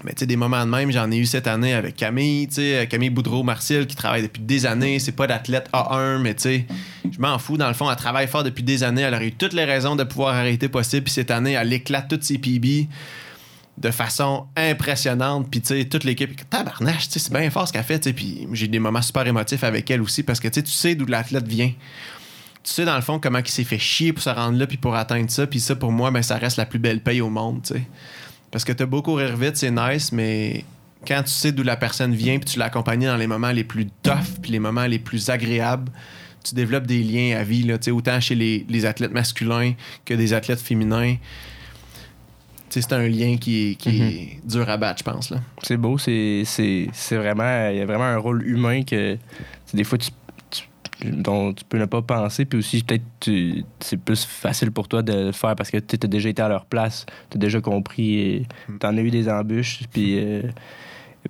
Speaker 2: mais tu sais, des moments de même, j'en ai eu cette année avec Camille, tu sais, Camille Boudreau-Martial qui travaille depuis des années. C'est pas d'athlète A1, mais tu sais, je m'en fous. Dans le fond, elle travaille fort depuis des années. Elle aurait eu toutes les raisons de pouvoir arrêter possible. Puis cette année, elle éclate toutes ses PB de façon impressionnante. Puis tu sais, toute l'équipe, tabarnache, c'est bien fort ce qu'elle fait. Puis j'ai des moments super émotifs avec elle aussi parce que tu sais, tu sais d'où l'athlète vient. Tu sais, dans le fond, comment il s'est fait chier pour se rendre là puis pour atteindre ça. Puis ça, pour moi, ben, ça reste la plus belle paye au monde, tu sais. Parce que t'as beau courir vite, c'est nice, mais quand tu sais d'où la personne vient puis tu l'accompagnes dans les moments les plus tough puis les moments les plus agréables, tu développes des liens à vie, là, autant chez les, les athlètes masculins que des athlètes féminins. Tu sais, c'est un lien qui, est, qui est dur à battre, je pense. Là.
Speaker 1: C'est beau, c'est c'est- c'est vraiment. Il y a vraiment un rôle humain que c'est des fois tu, tu- dont tu peux ne pas penser, puis aussi peut-être c'est plus facile pour toi de le faire parce que tu as déjà été à leur place, tu as déjà compris, tu en as eu des embûches, puis, euh,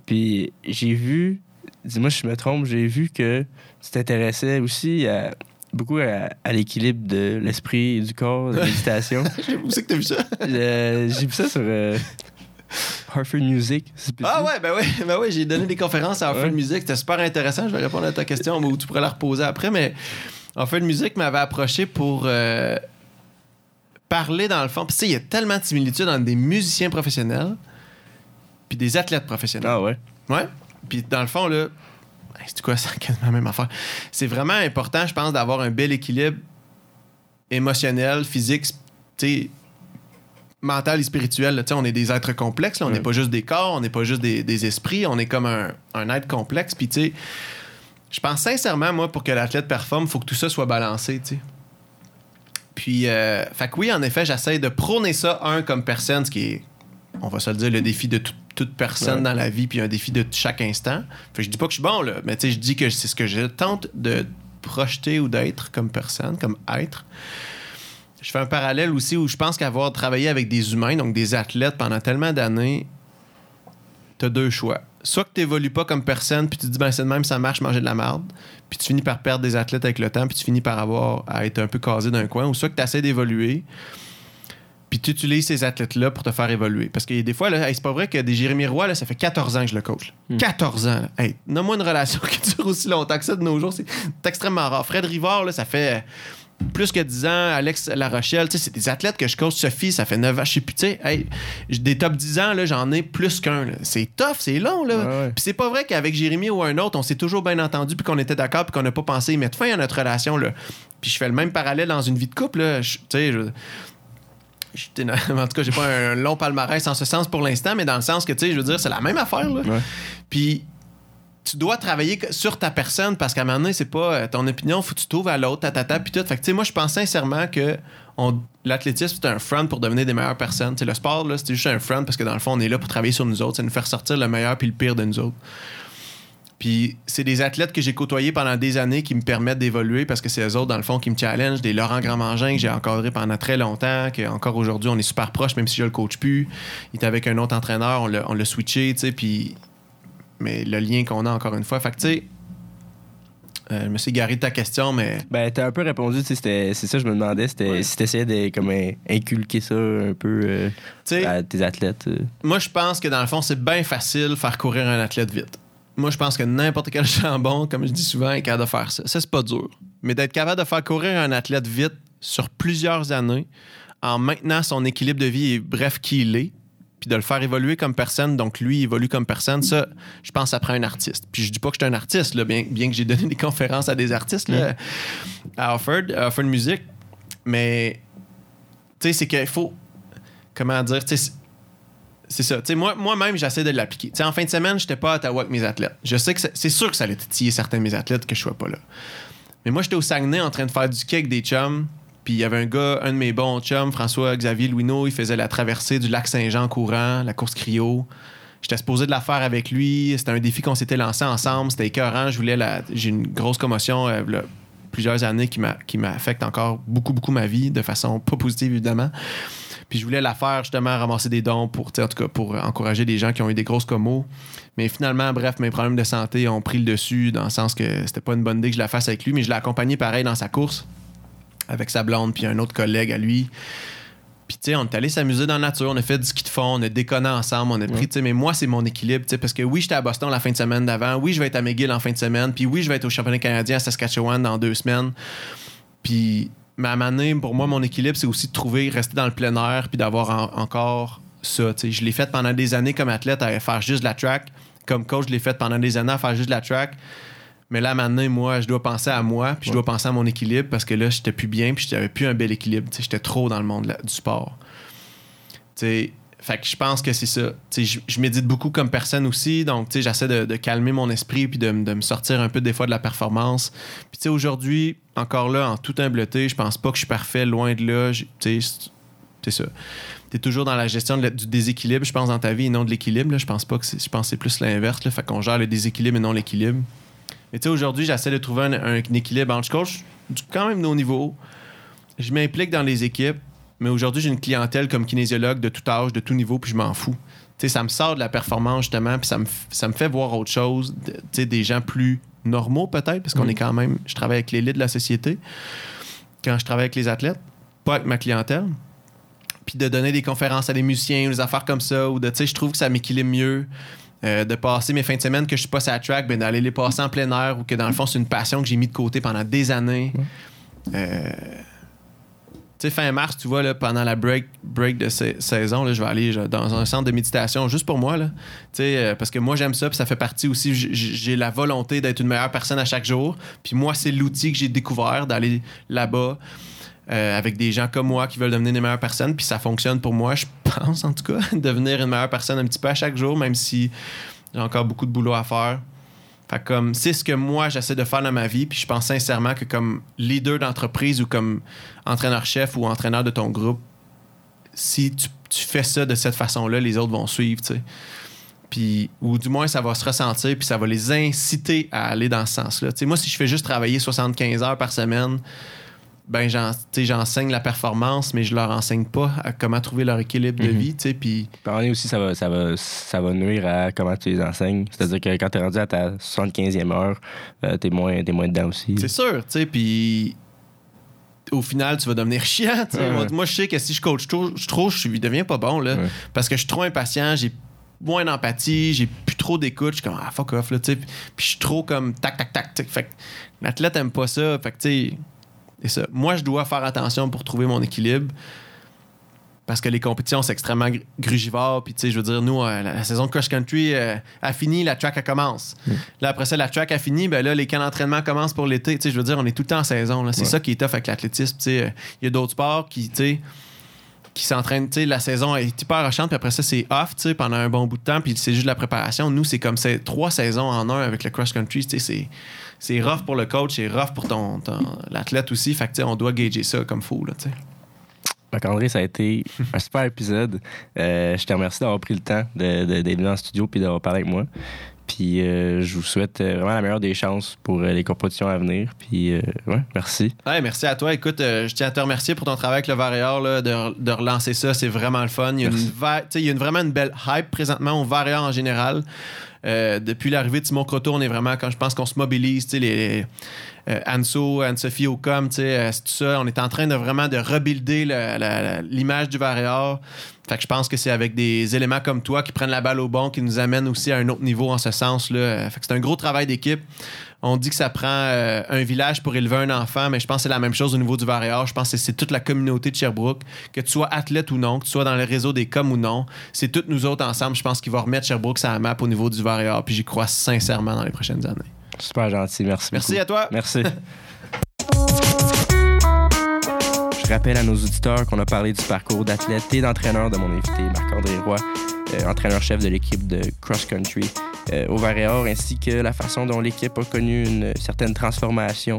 Speaker 1: puis j'ai vu, dis-moi si je me trompe, j'ai vu que tu t'intéressais aussi à- beaucoup à, à l'équilibre de l'esprit et du corps, de la méditation.
Speaker 2: Où c'est que t'as vu ça?
Speaker 1: Euh, j'ai vu ça sur euh, Hartford Music.
Speaker 2: Ah ouais, ben ouais, ben ouais j'ai donné des conférences à Hartford
Speaker 1: Ouais.
Speaker 2: Music. C'était super intéressant. Je vais répondre à ta question ou tu pourrais la reposer après. Mais Hartford Music m'avait approché pour euh, parler dans le fond. Puis tu sais, il y a tellement de similitudes entre des musiciens professionnels puis des athlètes professionnels.
Speaker 1: Ah ouais.
Speaker 2: Ouais. Puis dans le fond, là, hey, c'est quoi, c'est quasiment la même affaire. C'est vraiment important, je pense, d'avoir un bel équilibre émotionnel, physique, mental et spirituel. là. On est des êtres complexes, là. on n'est
Speaker 1: Ouais.
Speaker 2: pas juste des corps, on n'est pas juste des, des esprits, on est comme un, un être complexe. Puis tu sais, je pense sincèrement, moi, pour que l'athlète performe, il faut que tout ça soit balancé, tu sais. Puis, euh, fait que oui, en effet, j'essaie de prôner ça, un, comme personne, ce qui est, on va se le dire, le défi de tout- toute personne
Speaker 1: Ouais.
Speaker 2: dans la vie, puis un défi de chaque instant. Fait que je dis pas que je suis bon, là, mais tu sais, je dis que c'est ce que je tente de projeter ou d'être comme personne, comme être. Je fais un parallèle aussi où je pense qu'avoir travaillé avec des humains, donc des athlètes pendant tellement d'années, t'as deux choix. Soit que t'évolues pas comme personne, puis tu te dis, ben c'est de même, ça marche, manger de la merde. Puis tu finis par perdre des athlètes avec le temps, puis tu finis par avoir à être un peu casé d'un coin. Ou soit que tu essaies d'évoluer, puis tu utilises ces athlètes-là pour te faire évoluer. Parce que des fois, là, hey, c'est pas vrai que des Jérémy Roy, là, ça fait 14 ans que je le coach. là. 14 ans. là. Hey, Nomme-moi une relation qui dure aussi longtemps que ça de nos jours. C'est extrêmement rare. Fred Rivard, là, ça fait plus que 10 ans. Alex Larochelle, tu sais, c'est des athlètes que je coach. Sophie, ça fait 9 ans. Je sais plus, tu sais, hey, des top 10 ans, là, j'en ai plus qu'un. C'est tough, c'est long. Là.
Speaker 1: Ouais.
Speaker 2: Puis c'est pas vrai qu'avec Jérémy ou un autre, on s'est toujours bien entendu, puis qu'on était d'accord, puis qu'on n'a pas pensé mettre fin à notre relation. Là. Puis je fais le même parallèle dans une vie de couple. Là. Je- Tu sais, je- en tout cas, j'ai pas un long palmarès en ce sens pour l'instant, mais dans le sens que, tu sais, je veux dire, c'est la même affaire. Là.
Speaker 1: Ouais.
Speaker 2: Puis tu dois travailler sur ta personne parce qu'à un moment donné, c'est pas euh, ton opinion, faut que tu trouves à l'autre, ta tata, puis tout. Fait que, tu sais, moi, je pense sincèrement que l'athlétisme, c'est un front pour devenir des meilleures personnes. Tu sais, le sport, là, c'est juste un front parce que dans le fond, on est là pour travailler sur nous autres, c'est nous faire sortir le meilleur puis le pire de nous autres. Puis c'est des athlètes que j'ai côtoyés pendant des années qui me permettent d'évoluer parce que c'est eux autres, dans le fond, qui me challenge. Des Laurent Grandmangin que j'ai encadré pendant très longtemps, que encore aujourd'hui, on est super proches, même si je le coach plus. Il était avec un autre entraîneur, on l'a, switché, tu sais, puis... Mais le lien qu'on a, encore une fois, fait que, tu sais... euh, je me suis égaré de ta question, mais...
Speaker 1: Ben, t'as un peu répondu, tu sais, c'est ça, je me demandais, c'était
Speaker 2: Ouais.
Speaker 1: si t'essayais de comme, in- inculquer ça un peu euh, à tes athlètes. euh.
Speaker 2: moi, je pense que dans le fond, c'est bien facile faire courir un athlète vite. Moi, je pense que n'importe quel jambon, comme je dis souvent, est capable de faire ça. Ça, c'est pas dur. Mais d'être capable de faire courir un athlète vite sur plusieurs années, en maintenant son équilibre de vie et bref qui il est, puis de le faire évoluer comme personne, donc lui il évolue comme personne, ça, je pense, ça prend un artiste. Puis je dis pas que je suis un artiste, là, bien, bien que j'ai donné des conférences à des artistes là, à Offord, à Offord Music, mais tu sais, c'est qu'il faut, comment dire, tu sais, c'est ça. Moi, moi-même, j'essaie de l'appliquer. En fin de semaine, j'étais pas à Ottawa avec mes athlètes. Je sais que c'est sûr que ça allait titiller certains de mes athlètes que je sois pas là. Mais moi, j'étais au Saguenay en train de faire du avec des chums. Puis il y avait un gars, un de mes bons chums, François-Xavier Louineau, il faisait la traversée du lac Saint-Jean courant, la course cryo. J'étais supposé de la faire avec lui. C'était un défi qu'on s'était lancé ensemble. C'était écœurant. Je voulais la... J'ai une grosse commotion euh, plusieurs années qui m'a- qui encore beaucoup, beaucoup ma vie, de façon pas positive, évidemment. Puis je voulais la faire justement ramasser des dons pour, en tout cas, pour encourager des gens qui ont eu des grosses commos. Mais finalement, bref, mes problèmes de santé ont pris le dessus dans le sens que c'était pas une bonne idée que je la fasse avec lui, mais je l'ai accompagné pareil dans sa course avec sa blonde puis un autre collègue à lui. Puis tu sais, on est allé s'amuser dans la nature, on a fait du ski de fond, on a déconné ensemble, on a pris, tu sais, mais moi c'est mon équilibre, tu sais, parce que oui, j'étais à Boston la fin de semaine d'avant, oui, je vais être à McGill en fin de semaine, puis oui, je vais être au championnat canadien à Saskatchewan dans deux semaines. Puis, mais à un moment donné, pour moi, mon équilibre, c'est aussi de trouver, rester dans le plein air, puis d'avoir en- encore ça. Je l'ai fait pendant des années comme athlète à faire juste de la track. Comme coach, je l'ai fait pendant des années à faire juste de la track. Mais là, maintenant, moi, je dois penser à moi, puis je dois penser à mon équilibre parce que là, j'étais plus bien, puis j'avais plus un bel équilibre. J'étais trop dans le monde du sport. Tu sais, fait que je pense que c'est ça. Je, je médite beaucoup comme personne aussi, donc j'essaie de, calmer mon esprit puis de, de me sortir un peu des fois de la performance. Puis aujourd'hui, encore là, en toute humbleté, je pense pas que je suis parfait, loin de là. C'est- ça. Tu es toujours dans la gestion du déséquilibre, je pense, dans ta vie et non de l'équilibre. Je pense pas que c'est, plus l'inverse. Fait qu'on gère le déséquilibre et non l'équilibre. Mais tu sais, aujourd'hui, j'essaie de trouver un, équilibre entre coach quand même de haut niveau. Je m'implique dans les équipes, mais aujourd'hui, j'ai une clientèle comme kinésiologue de tout âge, de tout niveau, puis je m'en fous. Tu sais, ça me sort de la performance, justement, puis ça me, ça me fait voir autre chose. de- Tu sais, des gens plus normaux, peut-être, parce qu'on est quand même... Je travaille avec l'élite de la société quand je travaille avec les athlètes, pas avec ma clientèle. Puis de donner des conférences à des musiciens ou des affaires comme ça, ou de, tu sais, je trouve que ça m'équilibre mieux. Euh, de passer mes fins de semaine que je suis pas sur la track, ben d'aller les passer en plein air ou que dans le fond, c'est une passion que j'ai mis de côté pendant des années. Euh, tu fin mars, tu vois, là, pendant la break, break de sa- saison, là, je vais aller dans un centre de méditation juste pour moi. Là. Euh, parce que moi, j'aime ça, puis ça fait partie aussi. J'ai la volonté d'être une meilleure personne à chaque jour. Puis moi, c'est l'outil que j'ai découvert d'aller là-bas. euh, avec des gens comme moi qui veulent devenir des meilleures personnes, puis ça fonctionne pour moi, je pense en tout cas, devenir une meilleure personne un petit peu à chaque jour, même si j'ai encore beaucoup de boulot à faire. Fait comme c'est ce que moi j'essaie de faire dans ma vie, puis je pense sincèrement que comme leader d'entreprise ou comme entraîneur-chef ou entraîneur de ton groupe, si tu, tu fais ça de cette façon-là, les autres vont suivre, tu sais. Puis, ou du moins, ça va se ressentir, puis ça va les inciter à aller dans ce sens-là. Tu sais, moi, si je fais juste travailler 75 heures par semaine, ben, j'en- tu sais, j'enseigne la performance, mais je leur enseigne pas à comment trouver leur équilibre de
Speaker 1: Mhm.
Speaker 2: vie, tu sais. Puis,
Speaker 1: Par aussi, ça va, ça, va, ça va nuire à comment tu les enseignes. C'est-à-dire que quand tu es rendu à ta 75e heure, euh, t'es moins, t'es moins dedans aussi.
Speaker 2: C'est sûr, tu sais, puis au final, tu vas devenir chiant.
Speaker 1: Ouais.
Speaker 2: Moi, moi, je sais que si je coach trop, je, trop, je deviens pas bon, là,
Speaker 1: Ouais.
Speaker 2: parce que je suis trop impatient, j'ai moins d'empathie, j'ai plus trop d'écoute, je suis comme, ah, fuck off, là, tu sais, puis je suis trop comme tac, tac, tac, tac. Fait que l'athlète aime pas ça, fait que, tu sais, c'est ça. Moi, je dois faire attention pour trouver mon équilibre. Parce que les compétitions, c'est extrêmement gr- grugivore. Puis, tu sais, je veux dire, nous, euh, la, la saison de cross-country euh, a fini, la track, elle commence. Là, après ça, la track a fini, ben là, les camps d'entraînement commencent pour l'été. Tu sais, je veux dire, on est tout le temps en saison. C'est
Speaker 1: Ouais.
Speaker 2: ça qui est tough avec l'athlétisme. Tu sais, euh, il y a d'autres sports qui, tu sais, qui s'entraîne, tu sais, la saison est hyper rochante, puis après ça, c'est off, tu sais, pendant un bon bout de temps, puis c'est juste de la préparation. Nous, c'est comme c'est trois saisons en un avec le cross-country, tu sais, c'est, c'est rough pour le coach, c'est rough pour ton, ton- l'athlète aussi, fait que, tu sais, on doit gager ça comme fou, là, tu sais.
Speaker 1: Marc-André, ça a été un super épisode. Euh, je te remercie d'avoir pris le temps de, de- d'être venu dans le studio puis d'avoir parlé avec moi. Puis euh, je vous souhaite euh, vraiment la meilleure des chances pour les compétitions à venir. Puis euh, ouais, merci.
Speaker 2: Ouais, merci à toi. Écoute, euh, je tiens à te remercier pour ton travail avec le Varéor, là, de, de relancer ça. C'est vraiment le fun. Il y a, une, il y a une- vraiment une belle hype présentement au Varéor en général. Depuis l'arrivée de Simon Croteau, on est vraiment, quand je pense qu'on se mobilise, tu sais, les, euh, Anso, Anne-Sophie Ocom, tu sais, euh, c'est tout ça. On est en train de vraiment de rebuilder l'image du Varéor. Fait que je pense que c'est avec des éléments comme toi qui prennent la balle au bon qui nous amènent aussi à un autre niveau en ce sens-là. Fait que c'est un gros travail d'équipe. On dit que ça prend euh, un village pour élever un enfant, mais je pense que c'est la même chose au niveau du Varéor. Je pense que c'est toute la communauté de Sherbrooke, que tu sois athlète ou non, que tu sois dans le réseau des coms ou non. C'est toutes nous autres ensemble, je pense, qui va remettre Sherbrooke sur la map au niveau du Varéor. Puis j'y crois sincèrement dans les prochaines années.
Speaker 1: Super gentil. Merci.
Speaker 2: Merci
Speaker 1: beaucoup.
Speaker 2: à toi.
Speaker 1: Merci. Je rappelle à nos auditeurs qu'on a parlé du parcours d'athlète et d'entraîneur de mon invité, Marc-André Roy, euh, entraîneur-chef de l'équipe de cross-country euh, au Varéor, ainsi que la façon dont l'équipe a connu une certaine transformation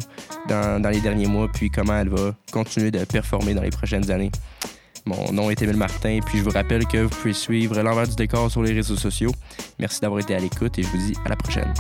Speaker 1: dans, dans les derniers mois, puis comment elle va continuer de performer dans les prochaines années. Mon nom est Émile Martin, puis je vous rappelle que vous pouvez suivre l'envers du décor sur les réseaux sociaux. Merci d'avoir été à l'écoute et je vous dis à la prochaine.